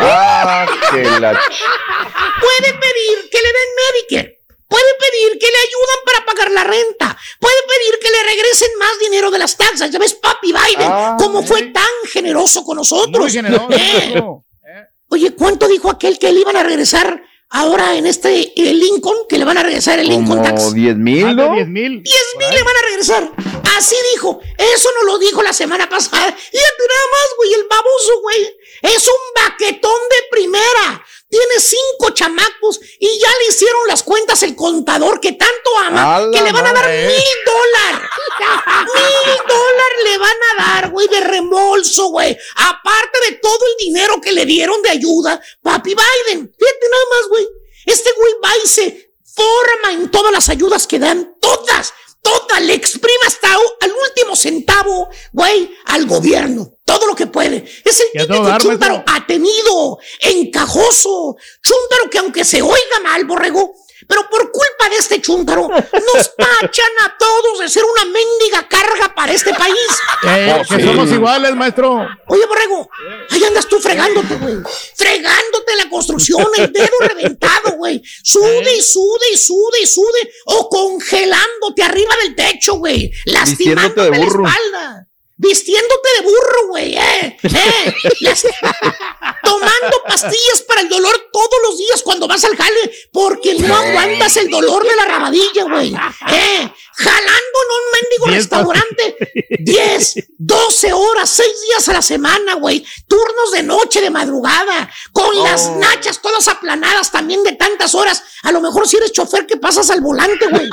Ah, que la... Puede pedir que le den Medicare. Puede pedir que le ayudan para pagar la renta. Puede pedir que le regresen más dinero de las taxas. Ya ves, papi Biden, Ah, cómo fue tan generoso con nosotros. Muy generoso. Eh, maestro. Oye, ¿cuánto dijo aquel que le iban a regresar ahora en este eh, Lincoln? Que le van a regresar el Lincoln Tax. Como 10 mil, ¿no? 10 mil. 10 mil le van a regresar. Así dijo. Eso no lo dijo la semana pasada. Fíjate nada más, güey, el baboso, güey. Es un baquetón de primera. Tiene cinco chamacos y ya le hicieron las cuentas el contador que tanto ama, que le van a dar mil dólares. Mil dólares le van a dar, güey, de reembolso, güey. Aparte de todo el dinero que le dieron de ayuda, papi Biden. Fíjate nada más, güey. Este güey va y se forma en todas las ayudas que dan, todas, todas, le exprime hasta al último centavo, güey, al gobierno. Todo lo que puede. Es el típico dar, chúntaro atenido, encajoso, chúntaro que aunque se oiga mal, borrego, Pero por culpa de este chúntaro, nos tachan a todos de ser una mendiga carga para este país. Eh, que somos iguales, maestro. Oye, Borrego, ahí andas tú fregándote, güey. Fregándote la construcción, el dedo reventado, güey. Sude y sude y sude y sude. O congelándote arriba del techo, güey. Lastimándote de la espalda. Vistiéndote de burro, güey, eh. eh. Las- Tomando pastillas para el dolor todos los días cuando vas al jale, porque no aguantas el dolor de la rabadilla, güey. Eh. Jalando en un mendigo restaurante 10, 12 horas, 6 días a la semana, güey. Turnos de noche, de madrugada, con las nachas todas aplanadas también de tantas horas. A lo mejor si eres chofer que pasas al volante, güey.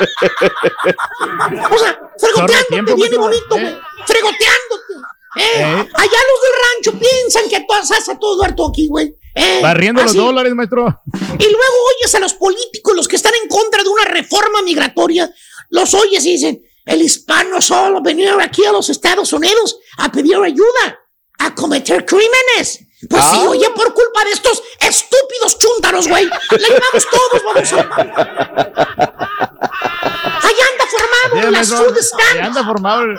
O sea, fregoteándote bien y bonito, güey. Fregoteándote. Eh. Eh. Allá los del rancho piensan que tú haces a todo harto aquí, güey. Eh. Barriendo los dólares, maestro. Y luego oyes a los políticos, los que están en contra de una reforma migratoria, los oyes y dicen, el hispano solo venía aquí a los Estados Unidos a pedir ayuda, a cometer crímenes. Pues sí, Ah. oye, por culpa de estos estúpidos chúntaros, güey. La llevamos todos, vamos a... Allá anda formado anda formado. el-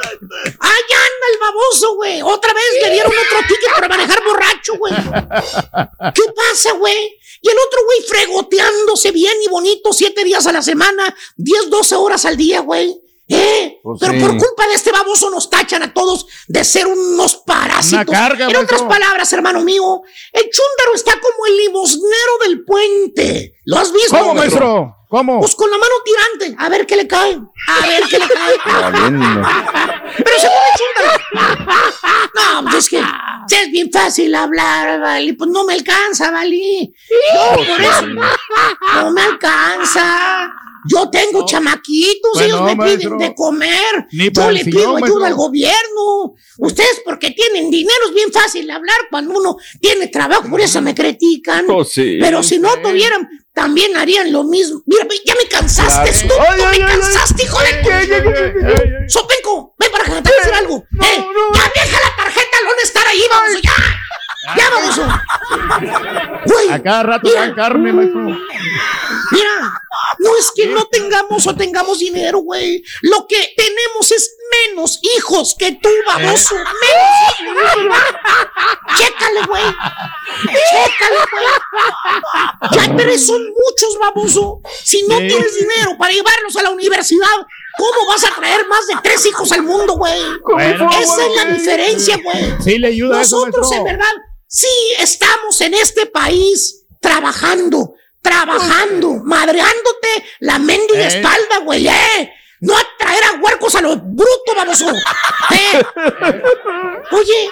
Allá anda el baboso, güey. Otra vez le dieron otro ticket por manejar borracho, güey. ¿Qué pasa, güey? Y el otro, güey, fregoteándose bien y bonito siete días a la semana, 10, 12 horas al día, güey. ¿Eh? Pues Pero sí. por culpa de este baboso nos tachan a todos de ser unos parásitos. Una carga, en otras palabras, hermano mío, el chúndaro está como el limosnero del puente. ¿Lo has visto? ¿Cómo, maestro? ¿Cómo? Pues con la mano tirante. A ver qué le cae. A ver qué le cae. Pero se pone chúndaro. No, pues es que es bien fácil hablar, Vali. Pues no me alcanza, Vali. No, por eso. No me alcanza. Yo tengo chamaquitos, Pues ellos no, me maestro. piden de comer. Ni Yo le pido ayuda maestro. al gobierno. Ustedes porque tienen dinero es bien fácil hablar cuando uno tiene trabajo, por eso me critican. Oh, sí. Pero si no tuvieran, también harían lo mismo. Mira, ya me cansaste, estúpido, me cansaste, hijo de tu... Sopenco, ven para acá, te voy a decir algo. eh, ya deja la tarjeta, ¿dónde estar ahí? Vamos, ya. Ya vamos. Güey, A cada rato Mira. dan carne, maestro. Mira, no es que no tengamos o tengamos dinero, güey. Lo que tenemos es menos hijos que tú, baboso. Menos hijos. Chécale, güey. Chécale, güey. Ya, pero son muchos, baboso. Si no Sí. tienes dinero para llevarlos a la universidad, ¿cómo vas a traer más de tres hijos al mundo, güey? Bueno. Esa es la diferencia, güey. Sí le ayuda Nosotros, en verdad, sí estamos en este país trabajando, trabajando, madreándote la mendiga Eh. espalda, güey, eh. No a traer a huercos a lo bruto, baboso. Eh. Oye,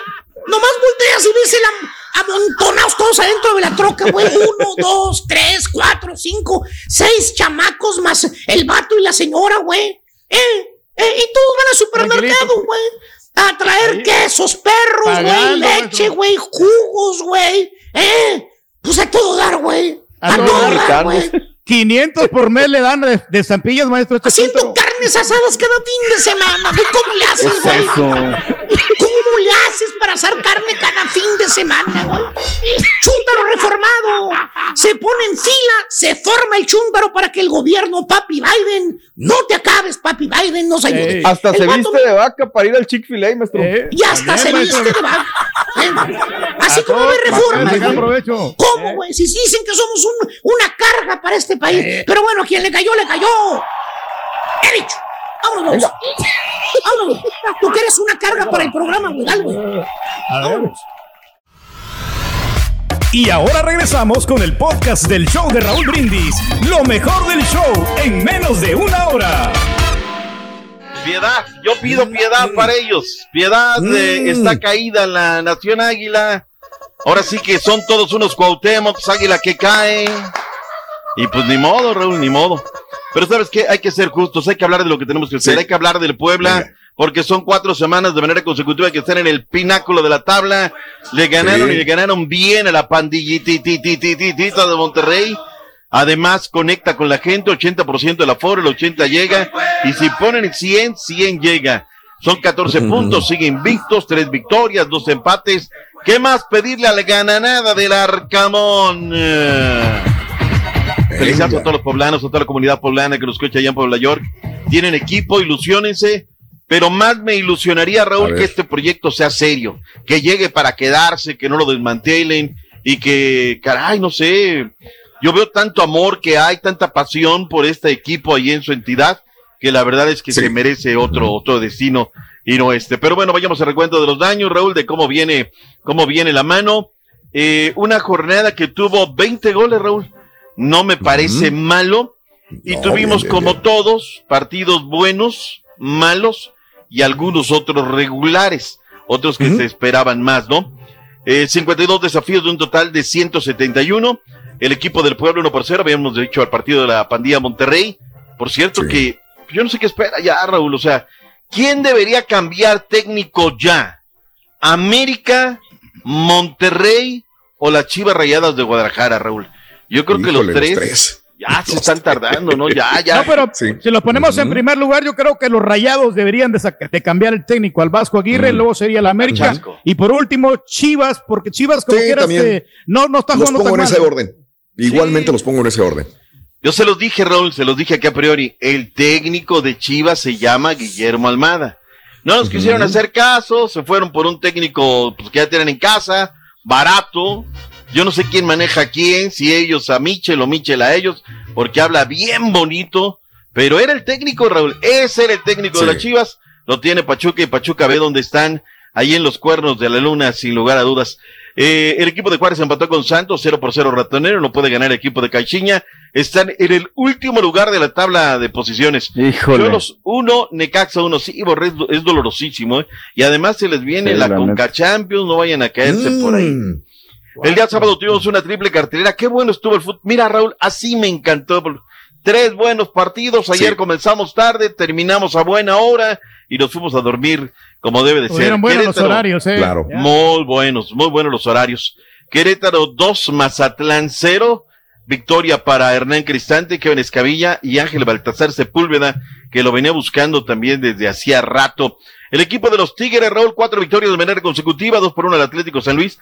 nomás volteas y ves el am- amontonados todos adentro de la troca, güey. Uno, dos, tres, cuatro, cinco, seis chamacos más el vato y la señora, güey. Eh, eh, y todos van al supermercado, güey. A traer quesos, perros, güey, leche, güey, jugos, güey. Eh, pues a todo dar, güey. A A todo dar. güey. 500 por mes le dan de, de estampillas, maestro. Este Haciendo carnes asadas cada fin de semana. ¿Cómo le ¿Qué haces, es güey? ¿Cómo le haces para asar carne cada fin de semana, güey? Chúntaro reformado. Se pone en fila, se forma el chúntaro para que el gobierno, papi Biden, no te acabes, papi Biden, nos ayude. Ey. Hasta El se viste de vaca para ir al Chick-fil-A, maestro. Eh, Y hasta también, se maestro. viste de vaca. Eh, Así como para reforma. ¿Cómo, güey? Si dicen que somos un- una carga para este país. Eh. Pero bueno, a quien le cayó, le cayó. He dicho. Vámonos. Vámonos. Tú que eres una carga para el programa, güey. Dale, güey. Ver. Y ahora regresamos con el podcast del show de Raúl Brindis. Lo mejor del show en menos de una hora. Piedad, yo pido piedad para ellos. Piedad eh, Mm. está caída la Nación Águila. Ahora sí que son todos unos Cuauhtémoc, Águila que cae. Y pues ni modo, Raúl, ni modo. Pero sabes qué, hay que ser justos, hay que hablar de lo que tenemos que hacer, Sí. hay que hablar del Puebla, Venga. porque son cuatro semanas de manera consecutiva que están en el pináculo de la tabla. Le ganaron Sí. y le ganaron bien a la pandillitititititita de Monterrey. Además, conecta con la gente, 80% del aforo, el 80 llega. Y si ponen 100, 100 llega. Son 14 puntos, siguen invictos, tres victorias, dos empates. ¿Qué más pedirle al gananada del Arcamón? Felicidades a todos los poblanos, a toda la comunidad poblana que nos escucha allá en Puebla York. Tienen equipo, ilusionense. Pero más me ilusionaría, Raúl, que este proyecto sea serio, que llegue para quedarse, que no lo desmantelen y que, caray, no sé, yo veo tanto amor que hay, tanta pasión por este equipo ahí en su entidad, que la verdad es que se merece otro, otro destino y no este. Pero bueno, vayamos al recuento de los daños, Raúl, de cómo viene, cómo viene la mano. Eh, una jornada que tuvo 20 goles, Raúl. No me parece malo. Y No, tuvimos bien, como bien. todos partidos buenos, malos y algunos otros regulares, otros que se esperaban más, ¿no? Eh, 52 desafíos de un total de 171. El equipo del pueblo 1 por 0, habíamos dicho al partido de la pandilla Monterrey. Por cierto que yo no sé qué espera ya, Raúl. O sea, ¿quién debería cambiar técnico ya? ¿América, Monterrey o las Chivas Rayadas de Guadalajara, Raúl? Yo creo que los los tres, ya se están tardando, ¿no? Ya, ya. No, pero si lo ponemos en primer lugar, yo creo que los rayados deberían de, de cambiar el técnico al Vasco Aguirre, luego sería la América. Y por último, Chivas, porque Chivas, como Sí, quieras, también. eh, no, no está Los jugando pongo en ese orden. Igualmente los pongo en ese orden. Yo se los dije, Raúl, se los dije aquí a priori. El técnico de Chivas se llama Guillermo Almada. No nos quisieron hacer caso, se fueron por un técnico pues, que ya tienen en casa, barato. Yo no sé quién maneja a quién, si ellos a Michel o Michel a ellos, porque habla bien bonito. Pero era el técnico, Raúl. Ese era el técnico de las Chivas. Lo tiene Pachuca y Pachuca ve dónde están. Ahí en los cuernos de la luna, sin lugar a dudas. Eh, el equipo de Juárez empató con Santos, 0 por 0 ratonero, no puede ganar el equipo de Caixinha. Están en el último lugar de la tabla de posiciones. Híjole. Cholos 1, Necaxa 1, sí, Borré, es, dolorosísimo, ¿eh? Y además se les viene Sí, la la Conca. Champions, no vayan a caerse por ahí. El día sábado tuvimos una triple cartelera. Qué bueno estuvo el fútbol. Mira, Raúl, así me encantó. Tres buenos partidos. Ayer Sí. comenzamos tarde, terminamos a buena hora y nos fuimos a dormir como debe de ser. Buenos los horarios, eh. Claro. Ya. Muy buenos, muy buenos los horarios. Querétaro 2, Mazatlán 0. Victoria para Hernán Cristante, Kevin Escavilla y Ángel Baltasar Sepúlveda, que lo venía buscando también desde hacía rato. El equipo de los Tigres, Raúl, cuatro victorias de manera consecutiva, dos por uno al Atlético San Luis.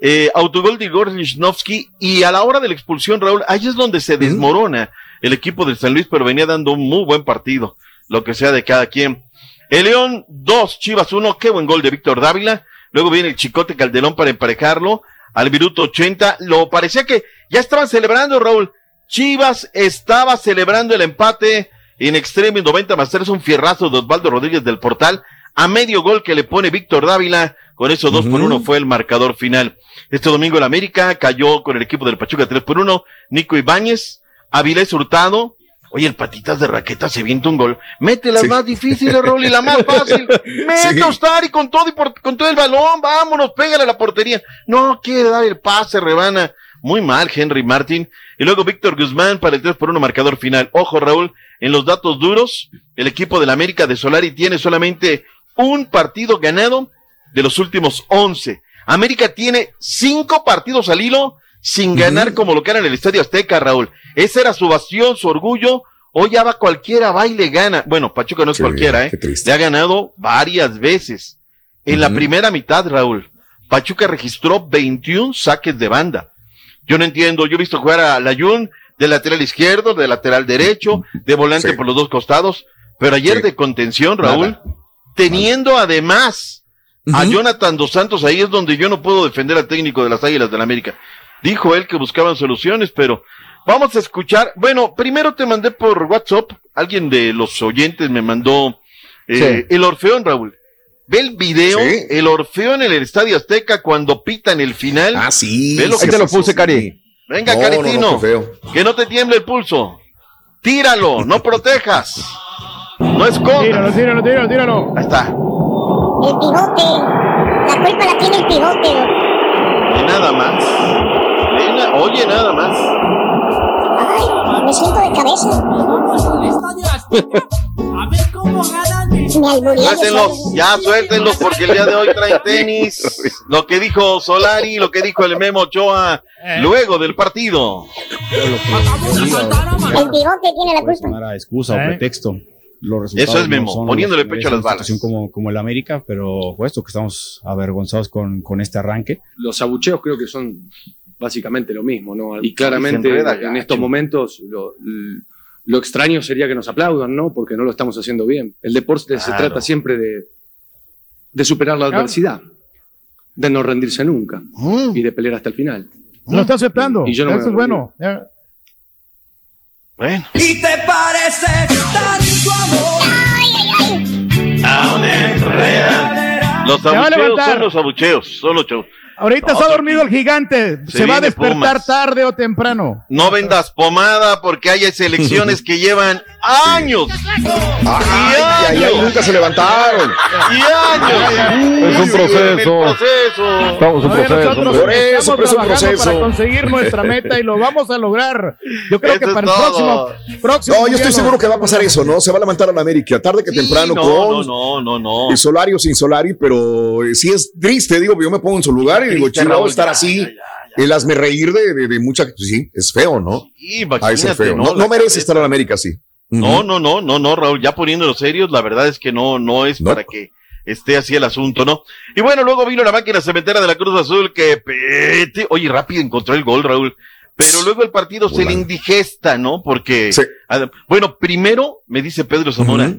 Eh, autogol de Igor Lichnowsky y a la hora de la expulsión, Raúl, ahí es donde se desmorona el equipo del San Luis, pero venía dando un muy buen partido, lo que sea de cada quien. El León 2, Chivas 1, qué buen gol de Víctor Dávila. Luego viene el Chicote Calderón para emparejarlo. Al minuto 80, lo parecía que ya estaban celebrando, Raúl. Chivas estaba celebrando el empate en extremo 90 más 3, un fierrazo de Osvaldo Rodríguez del Portal. A medio gol que le pone Víctor Dávila, con eso 2 por 1 fue el marcador final. Este domingo el América cayó con el equipo del Pachuca 3 por 1. Nico Ibáñez, Avilés Hurtado. Oye, el patitas de raqueta se vienta un gol. Mete las Sí. más difíciles, Raúl, y la más fácil. Mete Sí. a Ostari con todo y por- con todo el balón. Vámonos, pégale a la portería. No quiere dar el pase, rebana. Muy mal, Henry Martin. Y luego Víctor Guzmán para el 3 por 1 marcador final. Ojo, Raúl, en los datos duros, el equipo del América de Solari tiene solamente un partido ganado de los últimos 11. América tiene cinco partidos al hilo sin ganar como lo que era en el Estadio Azteca, Raúl. Ese era su bastión, su orgullo. Hoy ya va cualquiera, va y le gana. Bueno, Pachuca no es Qué cualquiera, bien, ¿eh? Le ha ganado varias veces. En la primera mitad, Raúl, Pachuca registró 21 saques de banda. Yo no entiendo, yo he visto jugar a Layun de lateral izquierdo, de lateral derecho, de volante Sí. por los dos costados, pero ayer Sí. de contención, Raúl, teniendo además a. Jonathan Dos Santos, ahí es donde yo no puedo defender al técnico de las Águilas del la América. Dijo él que buscaban soluciones, pero vamos a escuchar. Bueno, primero te mandé por WhatsApp, alguien de los oyentes me mandó eh, el Orfeón, Raúl. Ve el video, Sí. el Orfeón en el Estadio Azteca cuando pitan el final. Ah, sí. Ve lo sí, que Ahí te lo puse. Cari. Venga, No, Caritino, no, que no te tiemble el pulso. Tíralo, no protejas. No Tíralo, escondas. tíralo, tíralo, tíralo. Ahí está. El pivote. La culpa la tiene el pivote. Y nada más. Oye, nada más. Ay, me siento de cabeza. A ver cómo ganan. Suéltenlos, ya suéltenlos porque el día de hoy traen tenis. Lo que dijo Solari, lo que dijo el Memo Ochoa luego del partido. El pivote tiene la culpa. Excusa o ¿Eh? pretexto. Los resultados Eso es, Memo, no poniéndole los- pecho a las balas. Como, como el América, pero puesto que estamos avergonzados con, con este arranque. Los abucheos creo que son básicamente lo mismo, ¿no? Y se claramente enreda en estos momentos lo, lo extraño sería que nos aplaudan, ¿no? Porque no lo estamos haciendo bien. El deporte se Claro. trata siempre de, de superar la adversidad, de no rendirse nunca Mm. y de pelear hasta el final. Lo está aceptando. Y yo no me Eso es bueno. Ya. Bueno. Y te parece tanto amor. Los Se va a abucheos son los abucheos, son los shows. Ahorita No, está dormido el gigante. Se Se, va a despertar Pumas. tarde o temprano. No vendas pomada porque hay selecciones que llevan años. Ay, ay, ay, nunca se levantaron. Y años. Es un proceso. Estamos en Oye, proceso. nosotros Por eso, estamos pero es un trabajando proceso. para conseguir nuestra meta y lo vamos a lograr. Yo creo que Eso para es el próximo, próximo No, yo estoy seguro que va a pasar eso, ¿no? Se va a levantar a la América, tarde que Sí, temprano, no, con no, no, no, no. y Solari o sin Solari, pero eh, sí es triste, digo, yo me pongo en su lugar y digo, Raúl, estar ya, así. ya, ya, El hazme reír de, de, de mucha. pues sí, es feo, ¿no? Sí, Ah, es imagínate, feo. No, ¿no? no merece cabeza. estar en América así. No, no, no, no, no, Raúl, ya poniéndolo serios, la verdad es que no, no es No. para que esté así el asunto, ¿no? Y bueno, luego vino la máquina cementera de la Cruz Azul que, pete, oye, rápido encontró el gol, Raúl. Pero luego el partido se le indigesta, ¿no? Porque, Sí. ah, bueno, primero me dice Pedro Zamora.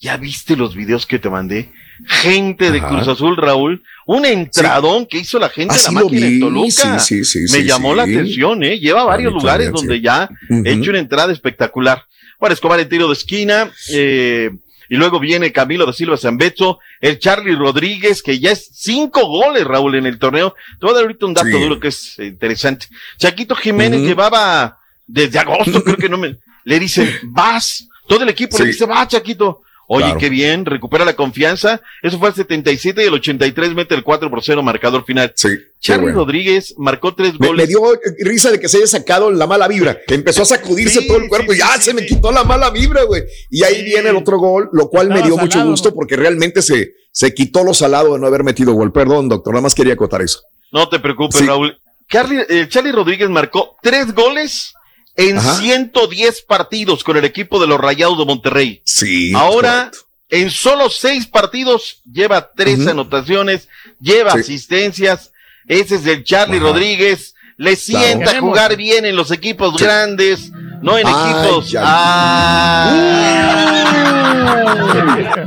¿ya viste los videos que te mandé? Gente de Ajá. Cruz Azul, Raúl, un entradón que hizo la gente Ah, de la sí lo máquina en Toluca. sí, me llamó la atención, ¿eh? Lleva varios mí lugares también, donde ya he hecho una entrada espectacular. Juan Escobar en tiro de esquina, eh, y luego viene Camilo da Silva Zambeto, el Charlie Rodríguez, que ya es cinco goles, Raúl, en el torneo. Te voy a dar ahorita un dato Sí. duro que es eh, interesante. Chaquito Jiménez llevaba desde agosto, creo que no me, le dicen, vas, todo el equipo le dice, va, Chaquito. Oye, Claro. qué bien, recupera la confianza. Eso fue al 77 y el 83 mete el 4 por 0 marcador final. Sí. Charlie bueno. Rodríguez marcó tres goles. me dio risa de que se haya sacado la mala vibra. Que empezó a sacudirse Sí, todo el cuerpo sí, y ya sí, se me quitó la mala vibra, güey. Y ahí viene el otro gol, lo cual me dio mucho gusto porque realmente se, se quitó lo salado de no haber metido gol. Perdón, doctor, nada más quería acotar eso. No te preocupes. Raúl. Charlie, eh, Charlie Rodríguez marcó tres goles en Ajá. 110 partidos con el equipo de los Rayados de Monterrey. Sí. Ahora, correcto. en solo seis partidos, lleva tres anotaciones, lleva Sí. asistencias. Ese es el Charlie Ajá. Rodríguez. Le sienta jugar bien en los equipos Sí. grandes, no en Ay, equipos. Ah.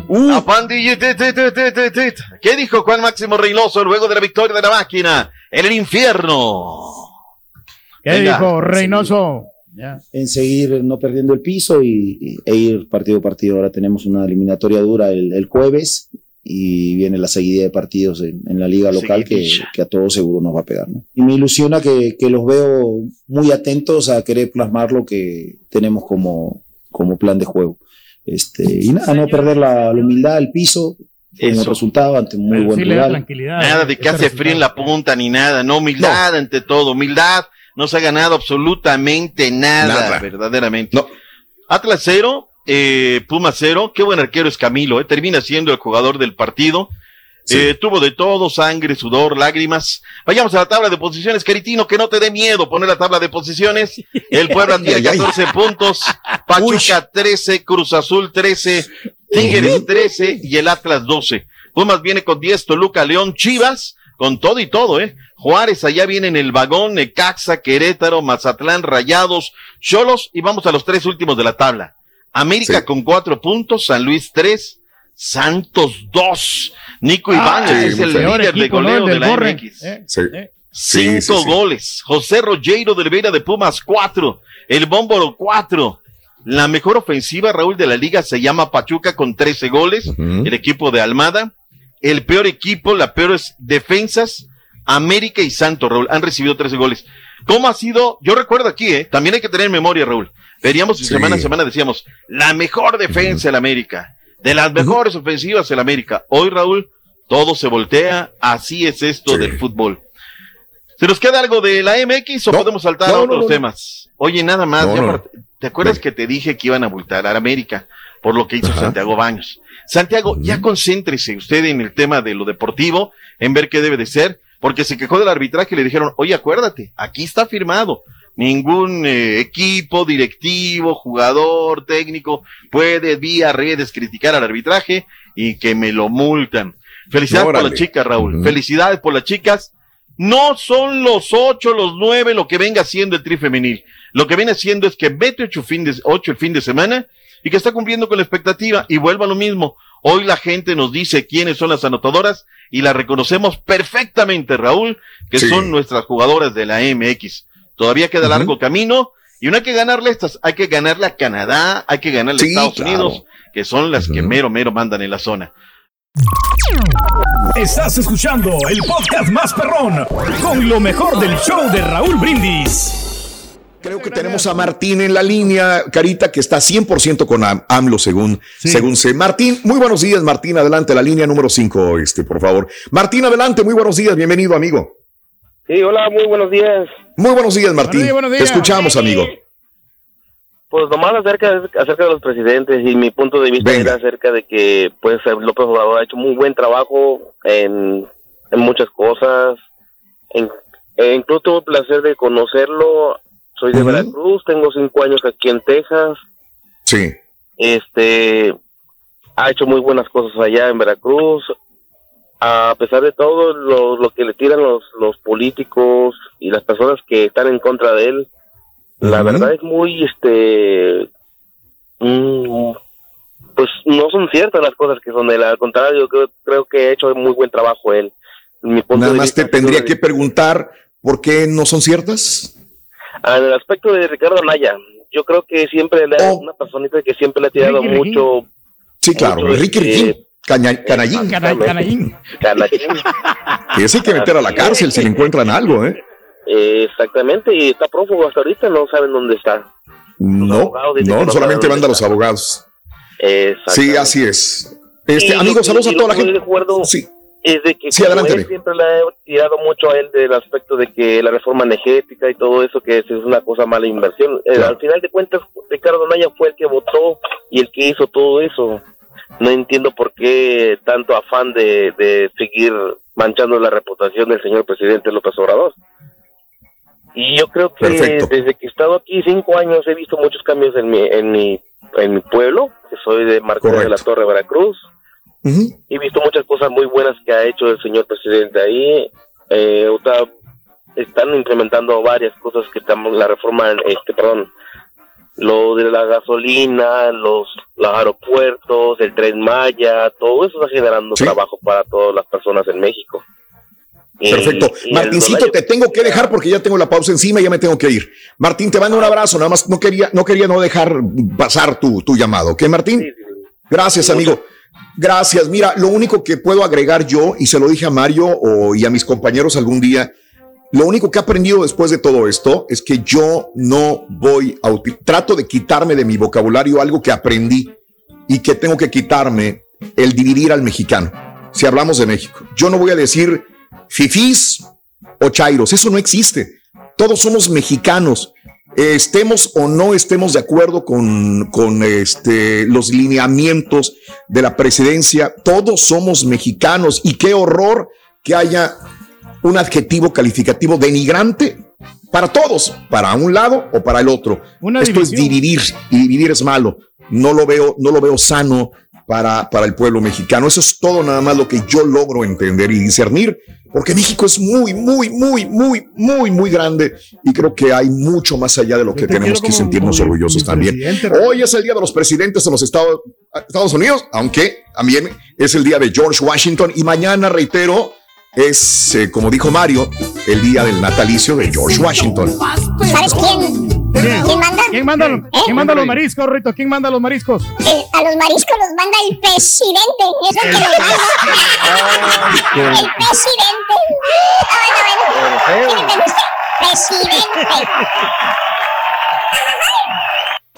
Uh. ¿Qué dijo Juan Máximo Reynoso luego de la victoria de la máquina en el infierno? ¿Qué Venga. dijo Reynoso? En seguir no perdiendo el piso y, y- e ir partido a partido. Ahora tenemos una eliminatoria dura el, el jueves y viene la seguidilla de partidos en, en la liga local que, a todos seguro nos va a pegar. ¿no? Y me ilusiona que, que los veo muy atentos a querer plasmar lo que tenemos como, como plan de juego. Este, y nada, no perder la, la humildad, el piso, con el resultado ante un muy Pero buen sí rival. tranquilidad. Nada de que hace frío en la punta ni nada, no, humildad ante todo, humildad. No se ha ganado absolutamente nada, Nada. verdaderamente. No. Atlas cero, eh, Puma cero, qué buen arquero es Camilo, eh, termina siendo el jugador del partido. Sí. Eh, tuvo de todo, sangre, sudor, lágrimas. Vayamos a la tabla de posiciones, Caritino, que no te dé miedo poner la tabla de posiciones. El Puebla tiene ay, ay. 14 puntos, Pachuca 13, Cruz Azul 13, Tigres 13 y el Atlas 12. Pumas viene con 10, Toluca, León, Chivas, con todo y todo, ¿eh? Juárez allá viene en el vagón, Necaxa, Querétaro, Mazatlán, Rayados, Cholos y vamos a los tres últimos de la tabla. América Sí. con cuatro puntos, San Luis tres, Santos dos. Nico Ah, Ibáñez sí, es el líder de goleo de la Borre. MX. Eh, Sí. eh. Cinco sí, sí. goles. José Rogeiro de Oliveira de Pumas, cuatro. El Bómboro, cuatro. La mejor ofensiva, Raúl, de la liga se llama Pachuca con 13 goles. El equipo de Almada. El peor equipo, la peor es defensas, América y Santos, Raúl. Han recibido 13 goles. ¿Cómo ha sido? Yo recuerdo aquí, ¿eh? También hay que tener memoria, Raúl. Veríamos Sí. semana a semana decíamos, la mejor defensa del América. De las mejores ofensivas del América. Hoy, Raúl, todo se voltea. Así es esto Sí. del fútbol. ¿Se nos queda algo de la MX o No, podemos saltar no, a otros no, temas? Oye, nada más. Ya ¿Te acuerdas que te dije que iban a multar a América por lo que hizo Ajá. Santiago Baños? Santiago, ya concéntrese usted en el tema de lo deportivo, en ver qué debe de ser, porque se quejó del arbitraje y le dijeron, oye, acuérdate, aquí está firmado. Ningún eh, equipo, directivo, jugador, técnico puede vía redes criticar al arbitraje y que me lo multan. Felicidades por las chicas, Raúl. Felicidades por las chicas. No son los ocho, los nueve, lo que venga siendo el tri femenil. Lo que viene siendo es que mete ocho, fin de, ocho el fin de semana y que está cumpliendo con la expectativa y vuelva a lo mismo. Hoy la gente nos dice quiénes son las anotadoras y las reconocemos perfectamente, Raúl, que Sí. son nuestras jugadoras de la MX. Todavía queda largo camino y no hay que ganarle estas, hay que ganarle a Canadá, hay que ganarle a Estados claro. Unidos, que son las que mero, mero mandan en la zona. Estás escuchando el podcast más perrón con lo mejor del show de Raúl Brindis. Creo que tenemos a Martín en la línea, Carita, que está 100% con Am- AMLO, según, según sé. Martín, muy buenos días, Martín, adelante, la línea número 5, este, por favor. Martín, adelante, muy buenos días, bienvenido, amigo. Sí, hola, muy buenos días. Muy buenos días, Martín. Te escuchamos, amigo. Pues nomás acerca, acerca de los presidentes y mi punto de vista era acerca de que pues López Obrador ha hecho muy buen trabajo en, en muchas cosas. En, e incluso tuve el placer de conocerlo. Soy de. Veracruz, tengo cinco años aquí en Texas. Sí. Este ha hecho muy buenas cosas allá en Veracruz. A pesar de todo lo, lo que le tiran los, los políticos y las personas que están en contra de él, la verdad es muy, este, mm, pues no son ciertas las cosas que son de él. Al contrario, yo creo, creo que ha hecho muy buen trabajo él. Mi punto Nada de más te tendría que preguntar por qué no son ciertas. Ah, En el aspecto de Ricardo Anaya, yo creo que siempre le ha, una personita que siempre le ha tirado Oh. Ricky, Ricky. mucho. Sí, claro, mucho, Ricky este, Riquín, Caña- Canallín. Canallín. Canallín. Que ese hay que meter a la cárcel si le encuentran algo, ¿eh? Eh, exactamente, y está prófugo hasta ahorita, no saben dónde está. No, no, no solamente manda a los abogados. Sí, así es. Este, Y amigos, saludos a toda la gente. Sí. Es de que Sí, como él siempre le ha tirado mucho a él del aspecto de que la reforma energética y todo eso que es una cosa mala inversión. Eh, al final de cuentas, Ricardo Naya fue el que votó y el que hizo todo eso. No entiendo por qué tanto afán de, de seguir manchando la reputación del señor presidente López Obrador. Y yo creo que Perfecto. desde que he estado aquí cinco años he visto muchos cambios en mi, en mi, en mi pueblo, que soy de Martín de la Torre, Veracruz. He visto muchas cosas muy buenas que ha hecho el señor presidente ahí. Eh, están implementando varias cosas que estamos, la reforma, este, perdón, lo de la gasolina, los, los aeropuertos, el tren Maya, todo eso está generando trabajo para todas las personas en México. Perfecto. y Martincito, te tengo que dejar porque ya tengo la pausa encima y ya me tengo que ir. Martín, te mando un abrazo. Nada más no quería no, quería no dejar pasar tu, tu llamado. ¿Ok, Martín? Gracias, amigo. Gracias. Mira, lo único que puedo agregar yo, y se lo dije a Mario o, y a mis compañeros algún día, lo único que he aprendido después de todo esto es que yo no voy a trato de quitarme de mi vocabulario algo que aprendí y que tengo que quitarme el dividir al mexicano. Si hablamos de México, yo no voy a decir fifís o chairos, eso no existe. Todos somos mexicanos. Estemos o no estemos de acuerdo con, con este, los lineamientos de la presidencia, todos somos mexicanos y qué horror que haya un adjetivo calificativo denigrante para todos, para un lado o para el otro. Una Esto es dividir y dividir es malo. No lo veo, no lo veo sano para, para el pueblo mexicano. Eso es todo nada más lo que yo logro entender y discernir, porque México es muy, muy, muy, muy, muy, muy grande y creo que hay mucho más allá de lo que te tenemos que sentirnos orgullosos también. Hoy es el día de los presidentes en los Estados, Estados Unidos, aunque también es el día de George Washington y mañana, reitero, es, eh, como dijo Mario, el día del natalicio de George Washington. ¿Sabes quién? ¿Quién manda? ¿Quién manda, ¿quién manda los mariscos, Rito? ¿Quién manda los mariscos? El- a los mariscos los manda el presidente. Eso que los manda. El presidente. Ah, bueno, bueno. ¿Sí me entendiste? Presidente.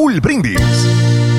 Raúl Brindis.